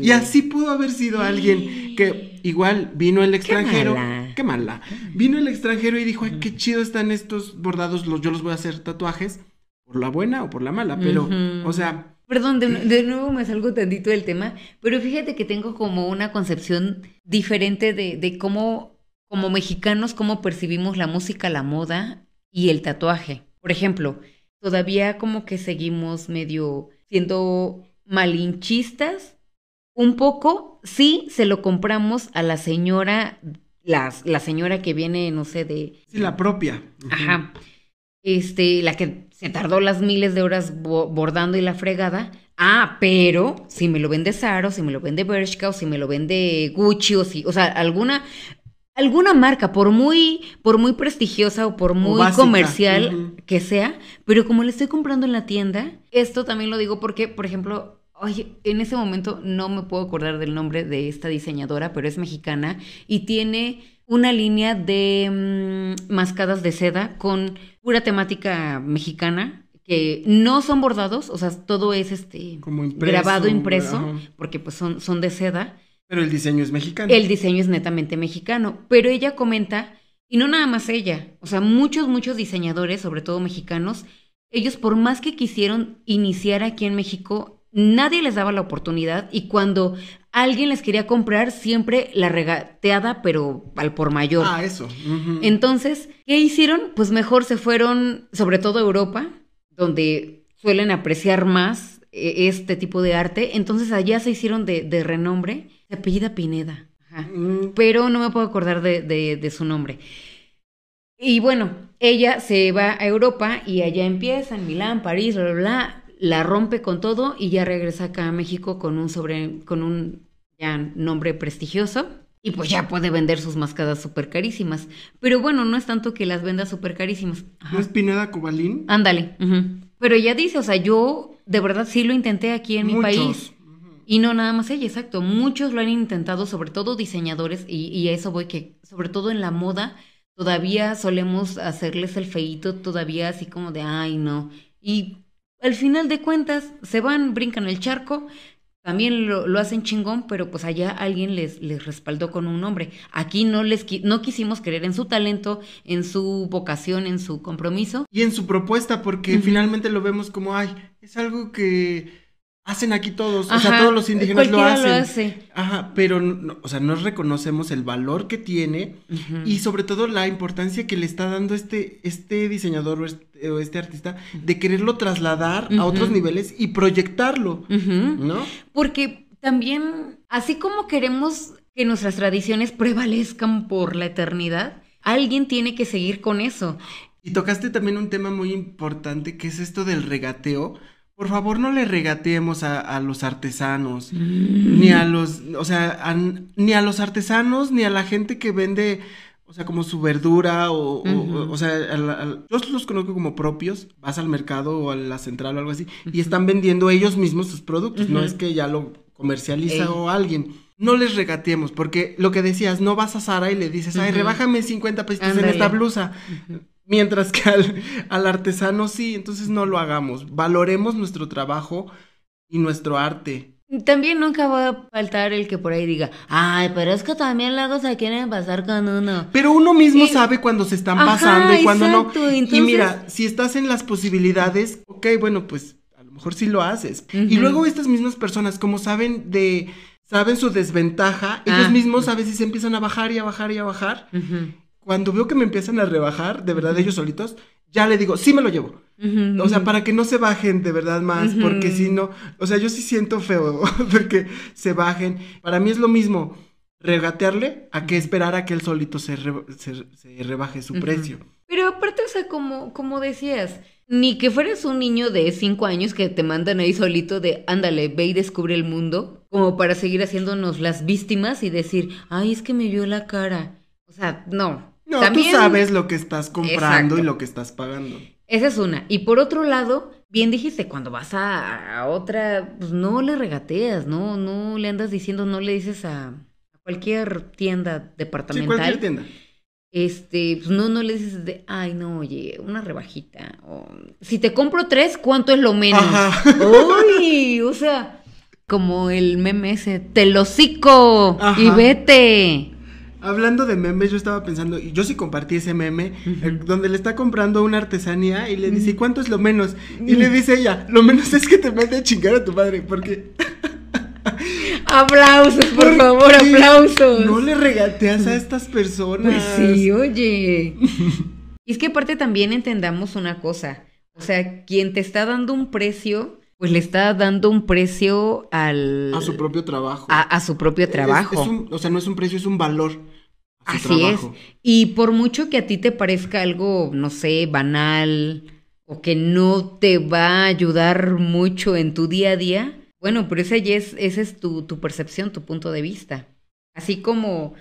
Y así pudo haber sido alguien que igual vino el extranjero. Qué mala. Vino el extranjero y dijo, ay, qué chido están estos bordados, los, yo los voy a hacer tatuajes, por la buena o por la mala, pero, o sea Perdón, de, de, nuevo me salgo tantito del tema, pero fíjate que tengo como una concepción diferente de, de cómo, como mexicanos, cómo percibimos la música, la moda y el tatuaje. Por ejemplo, todavía como que seguimos medio siendo malinchistas. Un poco, sí, se lo compramos a la señora, la, la señora que viene, no sé, de... Sí, la propia. Ajá. Este, la que se tardó las miles de horas bordando y la fregada. Ah, pero si me lo vende Zara, si me lo vende Bershka, o si me lo vende Gucci, o si, o sea, alguna, alguna marca, por muy, por muy prestigiosa o por muy comercial que sea, pero como le estoy comprando en la tienda, esto también lo digo porque, por ejemplo, oye, en ese momento no me puedo acordar del nombre de esta diseñadora, pero es mexicana y tiene una línea de mm, mascadas de seda con pura temática mexicana que no son bordados, o sea, todo es este grabado impreso, porque pues son, son de seda pero el diseño es mexicano. El diseño es netamente mexicano. Pero ella comenta, y no nada más ella, o sea, muchos, muchos diseñadores, sobre todo mexicanos, ellos por más que quisieron iniciar aquí en México, nadie les daba la oportunidad y cuando alguien les quería comprar, siempre la regateada, pero al por mayor. Ah, eso. Entonces, ¿qué hicieron? Pues mejor se fueron, sobre todo a Europa, donde suelen apreciar más eh, este tipo de arte. Entonces allá se hicieron de, de renombre se apellida Pineda. Mm. Pero no me puedo acordar de, de, su nombre. Y bueno, ella se va a Europa y allá empieza en Milán, París, bla, bla, bla, la rompe con todo y ya regresa acá a México con un sobre, con un ya nombre prestigioso. Y pues ya puede vender sus mascadas súper carísimas. Pero bueno, no es tanto que las venda súper carísimas. ¿No es Pineda Cobalín? Ándale. Pero ella dice, o sea, yo de verdad sí lo intenté aquí en mi país. Y no nada más ella, exacto. Muchos lo han intentado, sobre todo diseñadores, y, y a eso voy que, sobre todo en la moda, todavía solemos hacerles el feíto, todavía así como de, ay, no. Y al final de cuentas, se van, brincan el charco, también lo, lo, hacen chingón, pero pues allá alguien les, les respaldó con un nombre. Aquí no les no quisimos creer en su talento, en su vocación, en su compromiso. Y en su propuesta, porque finalmente lo vemos como, ay, es algo que hacen aquí todos, o sea, todos los indígenas lo hacen. Lo hace. Ajá, pero, no, o sea, no reconocemos el valor que tiene y sobre todo la importancia que le está dando este, este diseñador o este, este artista de quererlo trasladar a otros niveles y proyectarlo, ¿no? Porque también, así como queremos que nuestras tradiciones prevalezcan por la eternidad, alguien tiene que seguir con eso. Y tocaste también un tema muy importante que es esto del regateo por favor, no le regateemos a, los artesanos, mm. ni a los, o sea, ni a los artesanos, ni a la gente que vende, o sea, como su verdura, o, o, sea, yo los conozco como propios, vas al mercado o a la central o algo así, y están vendiendo ellos mismos sus productos, no es que ya lo comercializa o alguien. No les regateemos, porque lo que decías, no vas a Sara y le dices, ay, rebájame 50 pesitos en esta blusa. Mientras que al, artesano sí, entonces no lo hagamos. Valoremos nuestro trabajo y nuestro arte. También nunca va a faltar el que por ahí diga, ay, pero es que también luego se quieren pasar con uno. Pero uno mismo sabe cuando se están pasando y cuando no. Y mira, si estás en las posibilidades, ok, bueno, pues a lo mejor sí lo haces. Y luego estas mismas personas, como saben de, saben su desventaja, ellos ah. mismos a veces empiezan a bajar y a bajar y a bajar cuando veo que me empiezan a rebajar, de verdad, ellos solitos, ya le digo, sí me lo llevo. O sea, para que no se bajen de verdad más, porque si no, o sea, yo sí siento feo de que se bajen. Para mí es lo mismo regatearle a que esperar a que él solito se, se, rebaje su precio. Pero aparte, o sea, como, como decías, ni que fueras un niño de cinco años que te mandan ahí solito de ándale, ve y descubre el mundo, como para seguir haciéndonos las víctimas y decir, ay, es que me vio la cara. O sea, no, no, tú sabes lo que estás comprando y lo que estás pagando. Esa es una. Y por otro lado, bien dijiste, cuando vas a, otra, pues no le regateas, no, no le andas diciendo, no le dices a, cualquier tienda departamental. Sí, cualquier tienda. Este, pues no, no le dices de, ay, no, oye, una rebajita. O, si te compro tres, ¿cuánto es lo menos? Uy, o sea, como el meme ese, te lo cico y vete. Hablando de memes, yo estaba pensando, y yo sí compartí ese meme, el- donde le está comprando una artesanía y le dice, ¿y cuánto es lo menos? Y le dice ella, lo menos es que te mete a chingar a tu madre, porque... Aplausos, por ¿por favor, qué aplausos. No le regateas a estas personas. Pues sí, oye. Y es que aparte también entendamos una cosa. O sea, quien te está dando un precio, pues le está dando un precio al... A su propio trabajo. a, a su propio trabajo. es un- o sea, no es un precio, es un valor. Así trabajo. es. Y por mucho que a ti te parezca algo, no sé, banal o que no te va a ayudar mucho en tu día a día, bueno, pero esa ya es, esa es tu, tu percepción, tu punto de vista. Así como,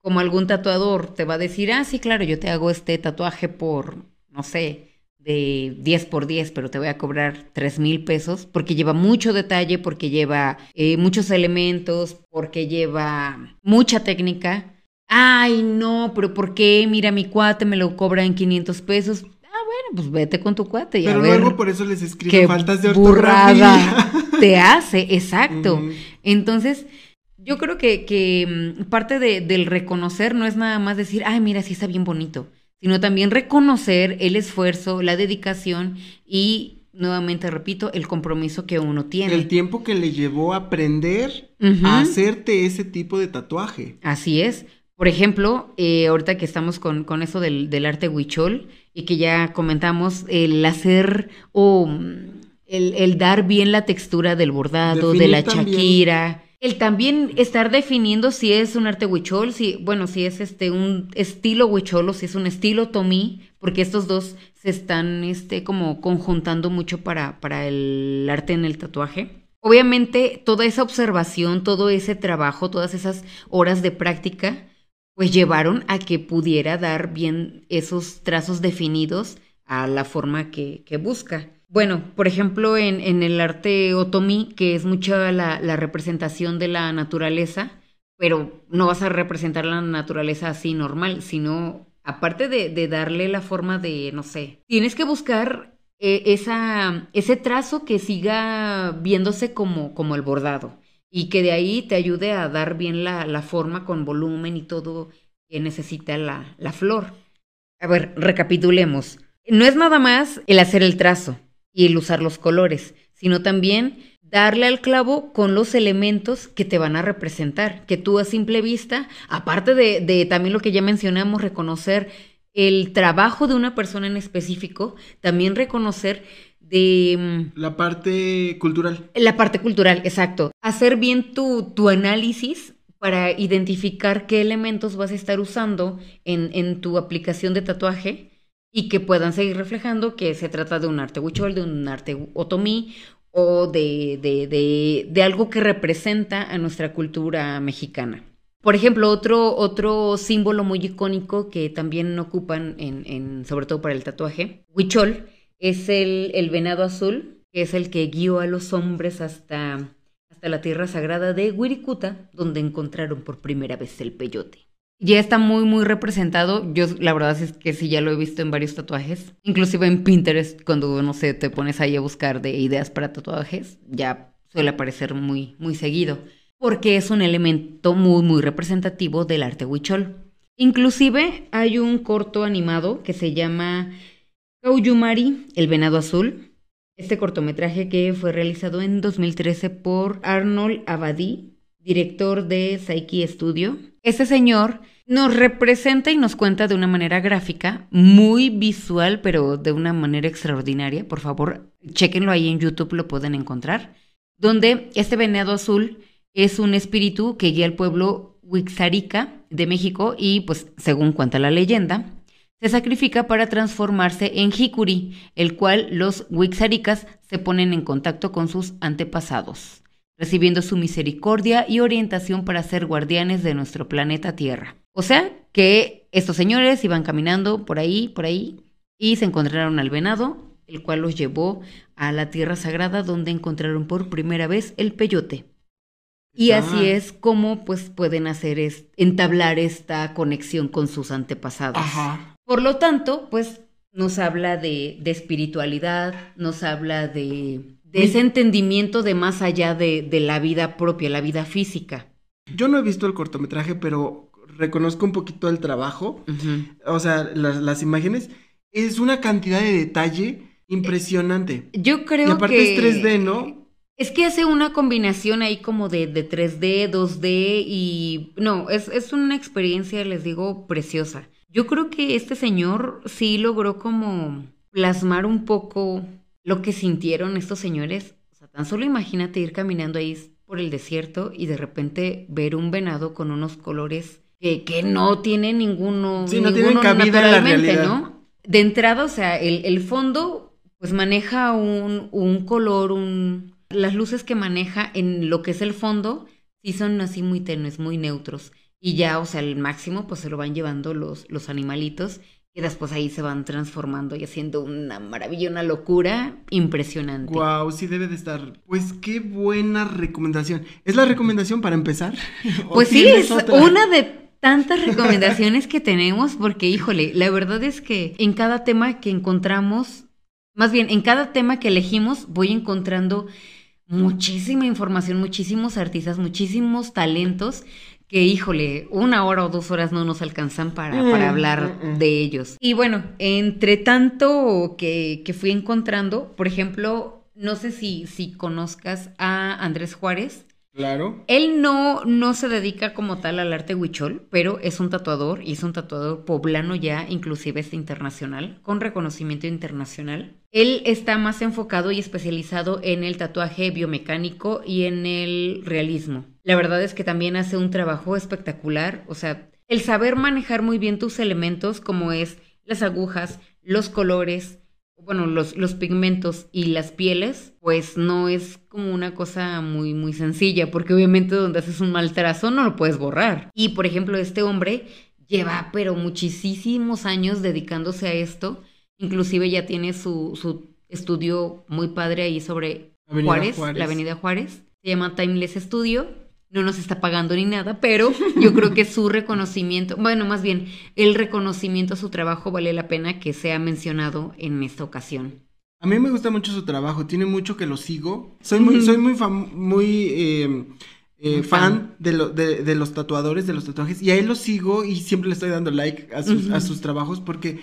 como algún tatuador te va a decir, ah, sí, claro, yo te hago este tatuaje por, no sé, de 10 por 10, pero te voy a cobrar 3 mil pesos porque lleva mucho detalle, porque lleva eh, muchos elementos, porque lleva mucha técnica. Ay, no, pero ¿por qué? Mira, mi cuate me lo cobra en 500 pesos. Ah, bueno, pues vete con tu cuate y Pero a ver luego por eso les escriben qué faltas de burrada ortografía. te hace, exacto. Entonces, yo creo que, que mm, parte de- del reconocer no es nada más decir, ay, mira, sí está bien bonito, sino también reconocer el esfuerzo, la dedicación y, nuevamente repito, el compromiso que uno tiene. El tiempo que le llevó a aprender a hacerte ese tipo de tatuaje. Así es. Por ejemplo, eh, ahorita que estamos con, con eso del, del arte huichol y que ya comentamos, el hacer o mm, el, el dar bien la textura del bordado, de la también. El también estar definiendo si es un arte huichol, si, bueno, si es este un estilo huichol o si es un estilo tomí, porque estos dos se están este, como conjuntando mucho para, para el arte en el tatuaje. Obviamente, toda esa observación, todo ese trabajo, todas esas horas de práctica, pues llevaron a que pudiera dar bien esos trazos definidos a la forma que, que busca. Bueno, por ejemplo, en, el arte otomí, que es mucha la, representación de la naturaleza, pero no vas a representar la naturaleza así normal, sino aparte de, darle la forma de, no sé, tienes que buscar eh, ese trazo que siga viéndose como, el bordado y que de ahí te ayude a dar bien la, la forma con volumen y todo que necesita la, la flor. A ver, recapitulemos. No es nada más el hacer el trazo y el usar los colores, sino también darle al clavo con los elementos que te van a representar, que tú a simple vista, aparte de, de también lo que ya mencionamos, reconocer el trabajo de una persona en específico, también reconocer de mm, La parte cultural. la parte cultural, exacto. Hacer bien tu, tu análisis para identificar qué elementos vas a estar usando en, en tu aplicación de tatuaje y que puedan seguir reflejando que se trata de un arte huichol, de un arte otomí o de, de, de, de algo que representa a nuestra cultura mexicana. Por ejemplo, otro, otro símbolo muy icónico que también ocupan, en, en, sobre todo para el tatuaje, huichol, es el, el venado azul, que es el que guió a los hombres hasta, hasta la tierra sagrada de Wirikuta, donde encontraron por primera vez el peyote. Ya está muy, muy representado. Yo la verdad es que sí, ya lo he visto en varios tatuajes. Inclusive en Pinterest, cuando, no sé, te pones ahí a buscar de ideas para tatuajes, ya suele aparecer muy, muy seguido. Porque es un elemento muy, muy representativo del arte huichol. Inclusive hay un corto animado que se llama Kauyumari, el venado azul. Este cortometraje que fue realizado en 2013 por Arnold Abadí, director de Psyche Studio. Este señor nos representa y nos cuenta de una manera gráfica, muy visual, pero de una manera extraordinaria. Por favor, chequenlo ahí en YouTube, lo pueden encontrar. Donde este venado azul es un espíritu que guía al pueblo Huixarica de México y, pues, según cuenta la leyenda, se sacrifica para transformarse en Hikuri, el cual los Huixaricas se ponen en contacto con sus antepasados, recibiendo su misericordia y orientación para ser guardianes de nuestro planeta Tierra. O sea que estos señores iban caminando por ahí, por ahí, y se encontraron al venado, el cual los llevó a la Tierra Sagrada, donde encontraron por primera vez el peyote. Y Ah. así es como pues pueden hacer es, entablar esta conexión con sus antepasados. Ajá. Por lo tanto, pues nos habla de, de espiritualidad, nos habla de, de ese entendimiento de más allá de, de la vida propia, la vida física. Yo no he visto el cortometraje, pero reconozco un poquito el trabajo, o sea, las, las imágenes, es una cantidad de detalle impresionante. Yo creo que... Y aparte es 3D, ¿no? Es que hace una combinación ahí como de, de 3D, 2D y... No, es, es una experiencia, les digo, preciosa. Yo creo que este señor sí logró como plasmar un poco lo que sintieron estos señores. O sea, tan solo imagínate ir caminando ahí por el desierto y de repente ver un venado con unos colores que, que no tiene ninguno, Sí, no ninguno tienen cabida en la realidad. ¿no? De entrada, o sea, el, el fondo pues maneja un, un color, un... Las luces que maneja en lo que es el fondo sí son así muy tenues, muy neutros. Y ya, o sea, el máximo pues se lo van llevando los, los animalitos y después ahí se van transformando y haciendo una maravilla, una locura impresionante. Wow, sí debe de estar. Pues qué buena recomendación. ¿Es la recomendación para empezar? ¿O Pues sí, es otra? una de tantas recomendaciones que tenemos, porque híjole, la verdad es que en cada tema que encontramos, más bien en cada tema que elegimos, voy encontrando muchísima información, muchísimos artistas, muchísimos talentos que, híjole, una hora o dos horas no nos alcanzan para, Mm, para hablar mm, mm. de ellos. Y bueno, entre tanto que, que fui encontrando, por ejemplo, no sé si, si conozcas a Andrés Juárez. Claro. Él no, no se dedica como tal al arte huichol, pero es un tatuador y es un tatuador poblano ya, inclusive es internacional, con reconocimiento internacional. Él está más enfocado y especializado en el tatuaje biomecánico y en el realismo. La verdad es que también hace un trabajo espectacular, o sea, el saber manejar muy bien tus elementos como es las agujas, los colores, bueno, los, los pigmentos y las pieles, pues no es como una cosa muy, muy sencilla, porque obviamente donde haces un mal trazo no lo puedes borrar. Y por ejemplo, este hombre lleva pero muchísimos años dedicándose a esto, inclusive ya tiene su, su estudio muy padre ahí sobre Juárez, Juárez. la Avenida Juárez, se llama Timeless Studio. No nos está pagando ni nada, pero yo creo que su reconocimiento, bueno, más bien, el reconocimiento a su trabajo vale la pena que sea mencionado en esta ocasión. A mí me gusta mucho su trabajo, tiene mucho que lo sigo. Soy muy, soy muy, eh, eh, fan, de, lo- de, de los tatuadores, de los tatuajes, y a él lo sigo y siempre le estoy dando like a sus, Ujú. a sus trabajos porque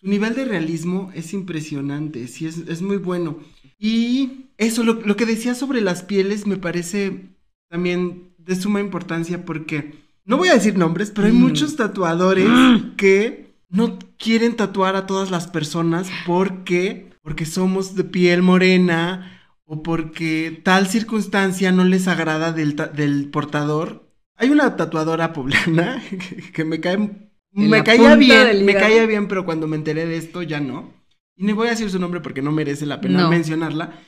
su nivel de realismo es impresionante, sí, es, es muy bueno. Y eso, lo, lo que decía sobre las pieles me parece también de suma importancia porque, no voy a decir nombres, pero hay Mm. muchos tatuadores Mm. que no quieren tatuar a todas las personas porque, porque somos de piel morena o porque tal circunstancia no les agrada del, del portador. Hay una tatuadora poblana que, me cae, me caía bien, me caía bien, pero cuando me enteré de esto ya no. Y ni voy a decir su nombre porque no merece la pena No. mencionarla.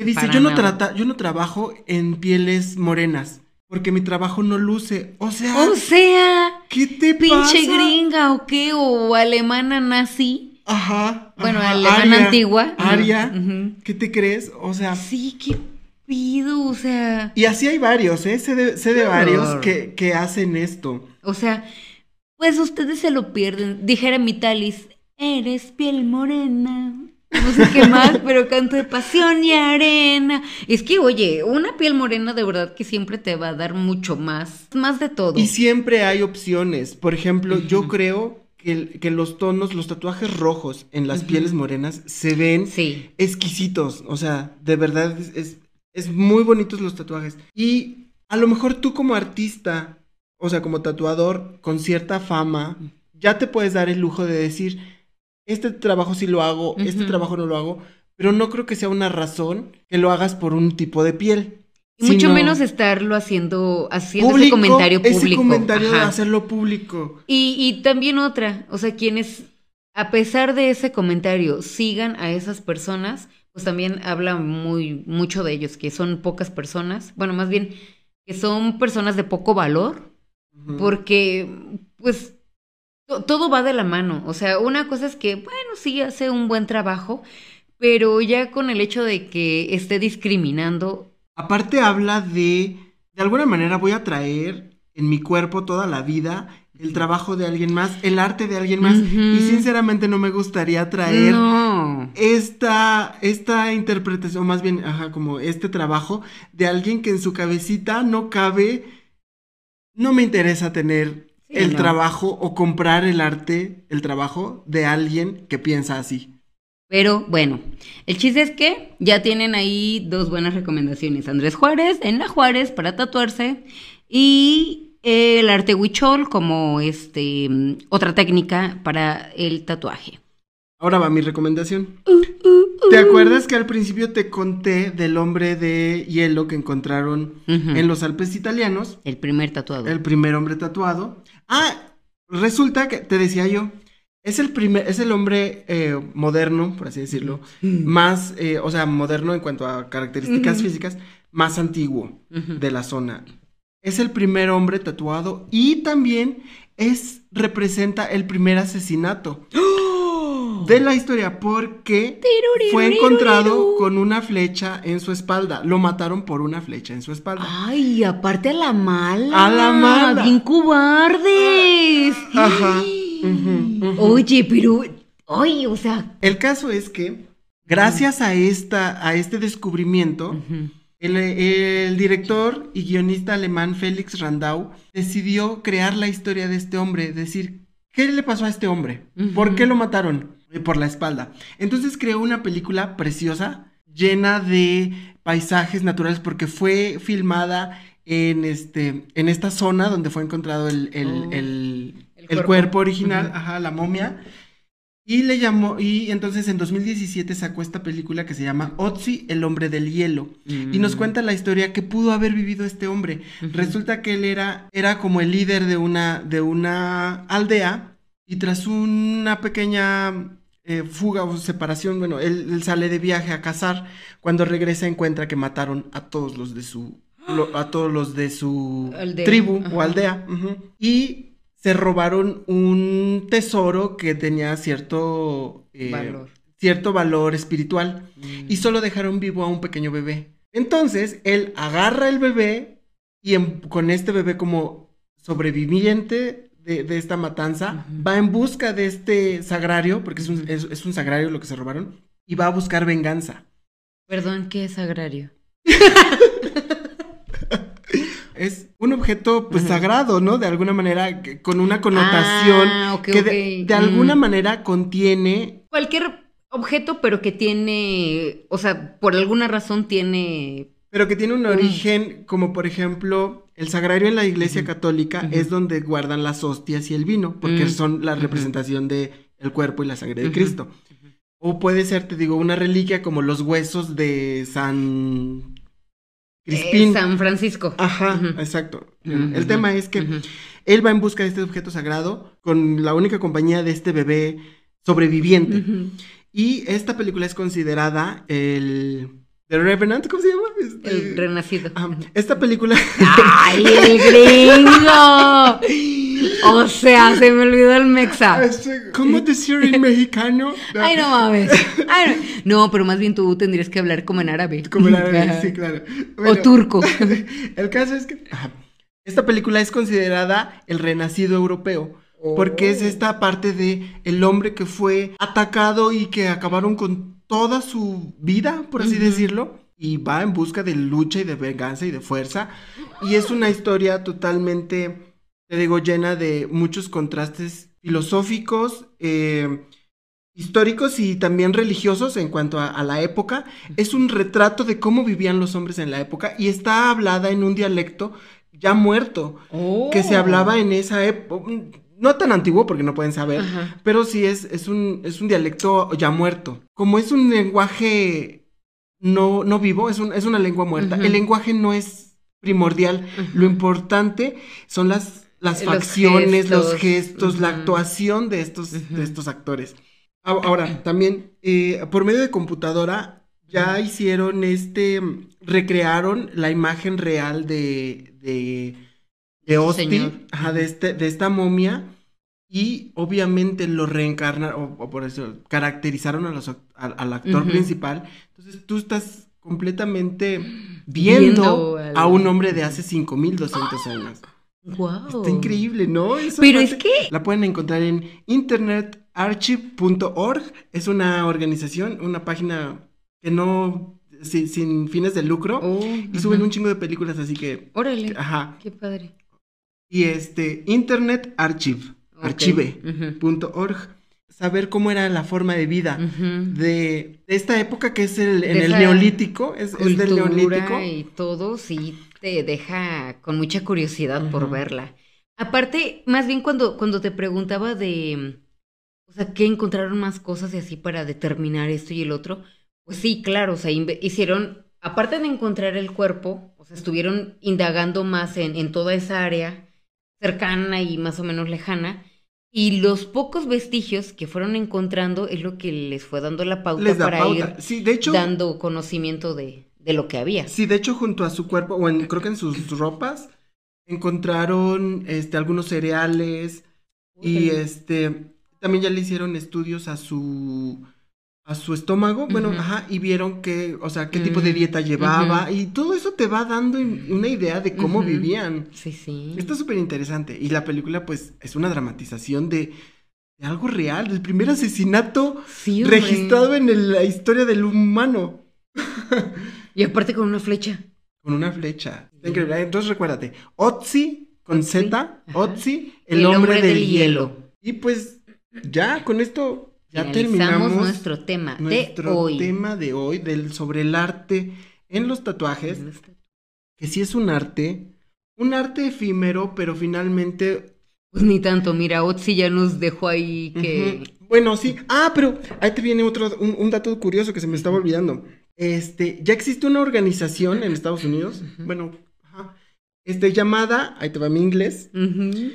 Que dice, yo no, trata, yo no trabajo en pieles morenas porque mi trabajo no luce. O sea, O sea, ¿qué te pinche pasa? gringa o qué, o alemana nazi. Ajá. Bueno, ajá, alemana aria, antigua. Aria. ¿Qué te crees? O sea, Sí, qué pido, o sea. y así hay varios, ¿eh? Sé de, sé de Qué varios que, que hacen esto. O sea, pues ustedes se lo pierden. Dijera mi talis, eres piel morena. No sé qué más, pero canto de pasión y arena. Es que, oye, una piel morena de verdad que siempre te va a dar mucho más. Más de todo. Y siempre hay opciones. Por ejemplo, yo creo que, que los tonos, los tatuajes rojos en las pieles morenas se ven Sí. exquisitos. O sea, de verdad es, es, es muy bonitos los tatuajes. Y a lo mejor tú como artista, o sea, como tatuador con cierta fama, ya te puedes dar el lujo de decir, este trabajo sí lo hago, este trabajo no lo hago, pero no creo que sea una razón que lo hagas por un tipo de piel. Y mucho menos estarlo haciendo, haciendo ese comentario público. Ese comentario de hacerlo público. Y, y también otra, o sea, quienes, a pesar de ese comentario, sigan a esas personas, pues también habla muy, mucho de ellos, que son pocas personas, bueno, más bien, que son personas de poco valor, porque, pues, todo va de la mano. O sea, una cosa es que, bueno, sí hace un buen trabajo, pero ya con el hecho de que esté discriminando, Aparte habla de, de alguna manera voy a traer en mi cuerpo toda la vida el trabajo de alguien más, el arte de alguien más, y sinceramente no me gustaría traer no. esta, esta interpretación, más bien, ajá, como este trabajo de alguien que en su cabecita no cabe, no me interesa tener el no. trabajo o comprar el arte, el trabajo de alguien que piensa así. Pero bueno, el chiste es que ya tienen ahí dos buenas recomendaciones. Andrés Juárez en la Juárez para tatuarse y el arte huichol como este mm, otra técnica para el tatuaje. Ahora va mi recomendación. ¿Te acuerdas que al principio te conté del hombre de hielo que encontraron en los Alpes italianos? El primer tatuado. El primer hombre tatuado. Ah, resulta que, te decía yo, es el primer, es el hombre eh, moderno, por así decirlo, más, eh, o sea, moderno en cuanto a características físicas, más antiguo de la zona. Es el primer hombre tatuado y también es, representa el primer asesinato de la historia porque fue encontrado con una flecha en su espalda. Lo mataron por una flecha en su espalda. Ay, aparte a la mala. A la mala. Bien cobardes. Ajá. Oye, pero. Ay, o sea. El caso es que, gracias a, esta, a este descubrimiento, el, el director y guionista alemán Félix Randau decidió crear la historia de este hombre, decir, ¿qué le pasó a este hombre? ¿Por qué lo mataron? Por la espalda. Entonces creó una película preciosa, llena de paisajes naturales, porque fue filmada en, este, en esta zona donde fue encontrado el, el- Oh. el- El cuerpo. cuerpo original, ajá, la momia. Y le llamó, y entonces en 2017 sacó esta película que se llama Otzi, el hombre del hielo. Y nos Mm. cuenta la historia que pudo haber vivido este hombre. Resulta que él era, era como el líder de una, de una aldea y tras una pequeña eh, fuga o separación, bueno, él, él sale de viaje a cazar. Cuando regresa encuentra que mataron a todos los de su, lo- a todos los de su Aldea, tribu o aldea. Y se robaron un tesoro que tenía cierto eh, Valor. cierto valor espiritual Mm. y solo dejaron vivo a un pequeño bebé. Entonces, él agarra el bebé y en- con este bebé como sobreviviente de, de esta matanza, va en busca de este sagrario, porque es un, es, es un sagrario lo que se robaron, y va a buscar venganza. Perdón, ¿qué es agrario? Es un objeto pues sagrado, ¿no? De alguna manera, que- con una connotación Ah, ok, que de, alguna manera contiene Cualquier objeto, pero que tiene. O sea, por alguna razón tiene. Pero que tiene un Mm. origen, como por ejemplo, el sagrario en la iglesia católica es donde guardan las hostias y el vino, porque Mm. son la representación de el cuerpo y la sangre de. Cristo. O puede ser, te digo, una reliquia como los huesos de San Crispín. eh, San Francisco. Ajá, exacto. El tema es que él va en busca de este objeto sagrado con la única compañía de este bebé sobreviviente. Y esta película es considerada el The Revenant, ¿cómo se llama? Este- El renacido. Ajá. Esta película ¡Ay, el gringo! O sea, se me olvidó el mexa. ¿Cómo decir en mexicano? Ay, no mames. Ay, no. No, pero más bien tú tendrías que hablar como en árabe. Como el árabe, sí, claro. O turco. El caso es que esta película es considerada el renacido europeo. Porque Oh. es esta parte de el hombre que fue atacado y que acabaron con toda su vida, por así decirlo. Y va en busca de lucha y de venganza y de fuerza. Y es una historia totalmente, te digo, llena de muchos contrastes filosóficos, eh, históricos y también religiosos en cuanto a, a la época. Es un retrato de cómo vivían los hombres en la época y está hablada en un dialecto ya muerto, que se hablaba en esa época, no tan antiguo porque no pueden saber, Ajá. pero sí es, es, un, es un dialecto ya muerto. Como es un lenguaje no, no vivo, es, un- es una lengua muerta, el lenguaje no es primordial, lo importante son las, las Los facciones, los gestos. la actuación de estos, de estos actores. Ahora, también, eh, por medio de computadora, ya hicieron este, recrearon la imagen real de, de, de señor. ajá, de, este, de esta momia, y obviamente lo reencarnaron, o, o por eso, caracterizaron a los ac- al, actor principal. Entonces tú estás completamente viendo, Viendo al- a un hombre de hace 5200 años. Wow. Está increíble, ¿no? Pero es que. La pueden encontrar en internetarchive.org. Es una organización, una página que no. si- sin fines de lucro. Oh, y suben ajá. un chingo de películas, así que. Órale. Ajá. Qué padre. Y este Internet Archive, archive.org. Saber cómo era la forma de vida de, de esta época que es el, en el neolítico, es, es del neolítico. y todo sí te deja con mucha curiosidad por verla. Aparte, más bien cuando, cuando te preguntaba de, o sea, ¿qué encontraron más cosas y así para determinar esto y el otro? Pues sí, claro, o sea, hicieron, aparte de encontrar el cuerpo, o sea, estuvieron indagando más en, en toda esa área cercana y más o menos lejana. Y los pocos vestigios que fueron encontrando es lo que les fue dando la pauta da para pauta. ir Sí, de hecho, dando conocimiento de, de lo que había. sí, de hecho, junto a su cuerpo, o en, creo que en sus ropas, encontraron este, algunos cereales. Y este también ya le hicieron estudios a su a su estómago, bueno, ajá, y vieron que, o sea, qué tipo de dieta llevaba y todo eso te va dando una idea de cómo vivían. Sí, sí. Está súper interesante y la película pues es una dramatización de, de algo real, del primer asesinato Sí, registrado en el- la historia del humano Y aparte con una flecha. con una flecha. Increíble. Entonces recuérdate, Otzi con Otzi, Z. Otzi, el, hombre, del, hielo. hielo. Y pues ya con esto ya terminamos nuestro tema nuestro de hoy. tema de hoy del sobre el arte en los tatuajes, que sí es un arte, un arte efímero, pero finalmente Pues ni tanto, mira, Otzi ya nos dejó ahí que... Bueno, sí. Ah, pero ahí te viene otro, un, un dato curioso que se me estaba olvidando. Este, ya existe una organización en Estados Unidos, bueno, este, llamada, ahí te va mi inglés, Ujú.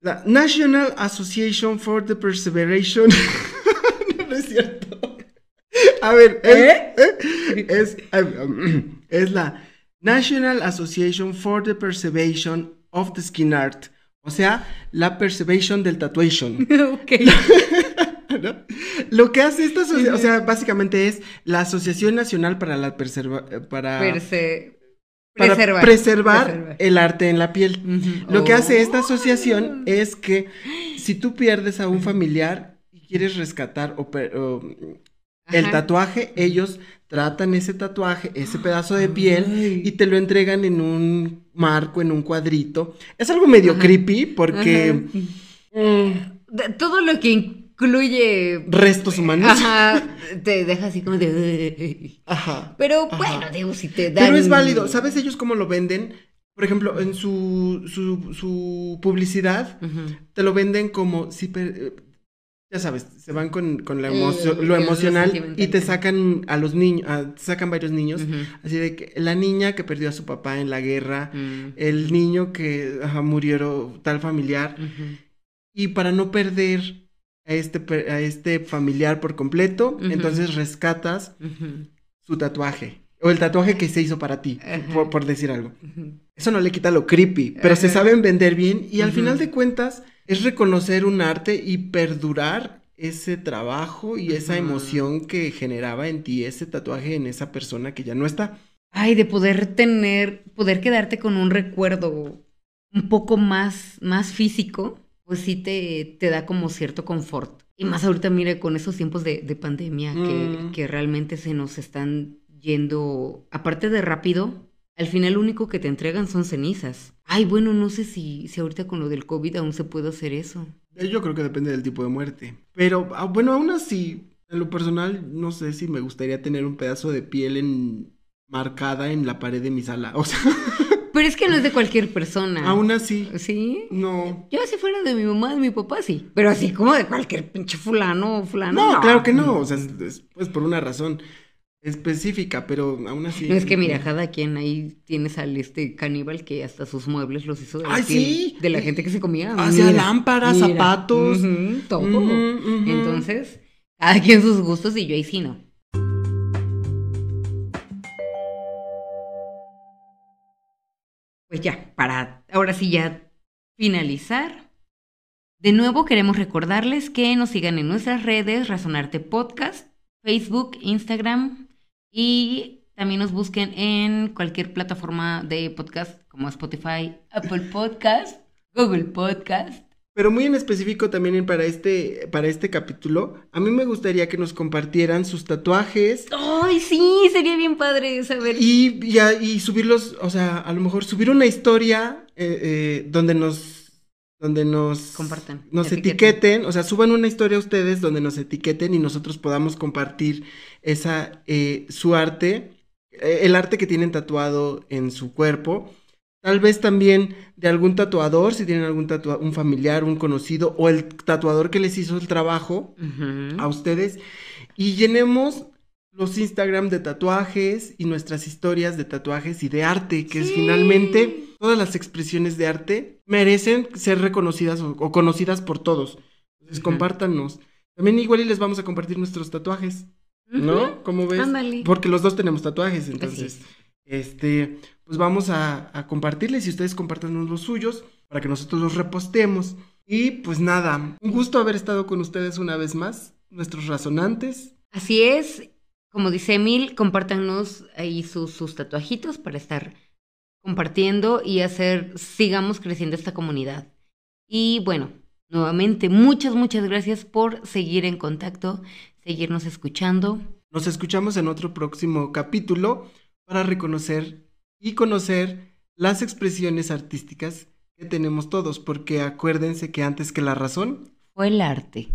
La National Association for the Perseveration. no, no es cierto. A ver, es, ¿Eh? es, um, es la National Association for the Preservation of the Skin Art. O sea, la preservation del tatuation. ok. ¿no? Lo que hace esta asociación, o sea, básicamente es la Asociación Nacional para la preserva eh, para, Perse- para preservar. preservar Preservar. el arte en la piel. Lo que hace Oh. esta asociación es que si tú pierdes a un familiar y quieres rescatar o per- o, el tatuaje, ellos tratan ese tatuaje, ese pedazo de piel Ay. y te lo entregan en un marco, en un cuadrito. Es algo medio Ajá. creepy porque mm, Todo lo que incluye... restos humanos. Ajá, te deja así como de... Ajá. Pero Ajá. bueno, digo, si te dan... Pero es válido. ¿Sabes ellos cómo lo venden? Por ejemplo, en su, su, su publicidad, te lo venden como si... eh, ya sabes, se van con, con la emocio- lo emocional y te ajá. sacan a los niños, te sacan varios niños, así de que la niña que perdió a su papá en la guerra, Mm. el niño que ajá, murió tal familiar, y para no perder a este, a este familiar por completo, entonces rescatas su tatuaje, o el tatuaje que se hizo para ti, por, por decir algo. Eso no le quita lo creepy, pero se saben vender bien y al final de cuentas es reconocer un arte y perdurar ese trabajo y esa emoción que generaba en ti ese tatuaje en esa persona que ya no está. Ay, de poder tener, poder quedarte con un recuerdo un poco más, más físico, pues sí te, te da como cierto confort. Y más ahorita, mire, con esos tiempos de, de pandemia que, Mm. que realmente se nos están yendo, aparte de rápido, al final lo único que te entregan son cenizas. Ay, bueno, no sé si, si ahorita con lo del COVID aún se puede hacer eso. Eh, Yo creo que depende del tipo de muerte. Pero ah, bueno, aún así, en lo personal, no sé si me gustaría tener un pedazo de piel en marcada en la pared de mi sala. O sea, Pero es que no es de cualquier persona. aún así, ¿Sí? no. Yo si fuera de mi mamá, de mi papá, sí. Pero así como de cualquier pinche fulano o fulana. No, claro que no. O sea, es, es, pues por una razón específica, pero aún así. No es que mira, cada quien ahí tienes al este caníbal que hasta sus muebles los hizo de la sí. de la gente que se comía. Hacía Mira, lámparas, mira. zapatos. Ujú, todo. Entonces, cada quien sus gustos y yo ahí sí no. Pues ya, para ahora sí ya finalizar. De nuevo queremos recordarles que nos sigan en nuestras redes, Razonarte Podcast, Facebook, Instagram y también nos busquen en cualquier plataforma de podcast como Spotify, Apple Podcast, Google Podcast Pero muy en específico también para este, para este capítulo, a mí me gustaría que nos compartieran sus tatuajes. ¡Ay, sí! Sería bien padre saber. Y, y, y subirlos, o sea, a lo mejor subir una historia eh, eh, donde nos donde nos compartan, nos etiqueten. o sea, suban una historia a ustedes donde nos etiqueten y nosotros podamos compartir esa eh, su arte, eh, el arte que tienen tatuado en su cuerpo Tal vez también de algún tatuador, si tienen algún tatuador, un familiar, un conocido, o el tatuador que les hizo el trabajo a ustedes. Y llenemos los Instagram de tatuajes y nuestras historias de tatuajes y de arte, que es finalmente todas las expresiones de arte merecen ser reconocidas o, conocidas por todos. Entonces, compártanos. También igual y les vamos a compartir nuestros tatuajes, ¿no? ¿Cómo ves? Porque los dos tenemos tatuajes, entonces, este, pues vamos a, compartirles y ustedes compartan los suyos para que nosotros los repostemos. Y pues nada, un gusto haber estado con ustedes una vez más, nuestros razonantes. Así es, como dice Emil, compártanos ahí sus, sus tatuajitos para estar compartiendo y hacer, sigamos creciendo esta comunidad. Y bueno, nuevamente, muchas, muchas gracias por seguir en contacto, seguirnos escuchando. Nos escuchamos en otro próximo capítulo para reconocer y conocer las expresiones artísticas que tenemos todos, porque acuérdense que antes que la razón fue el arte.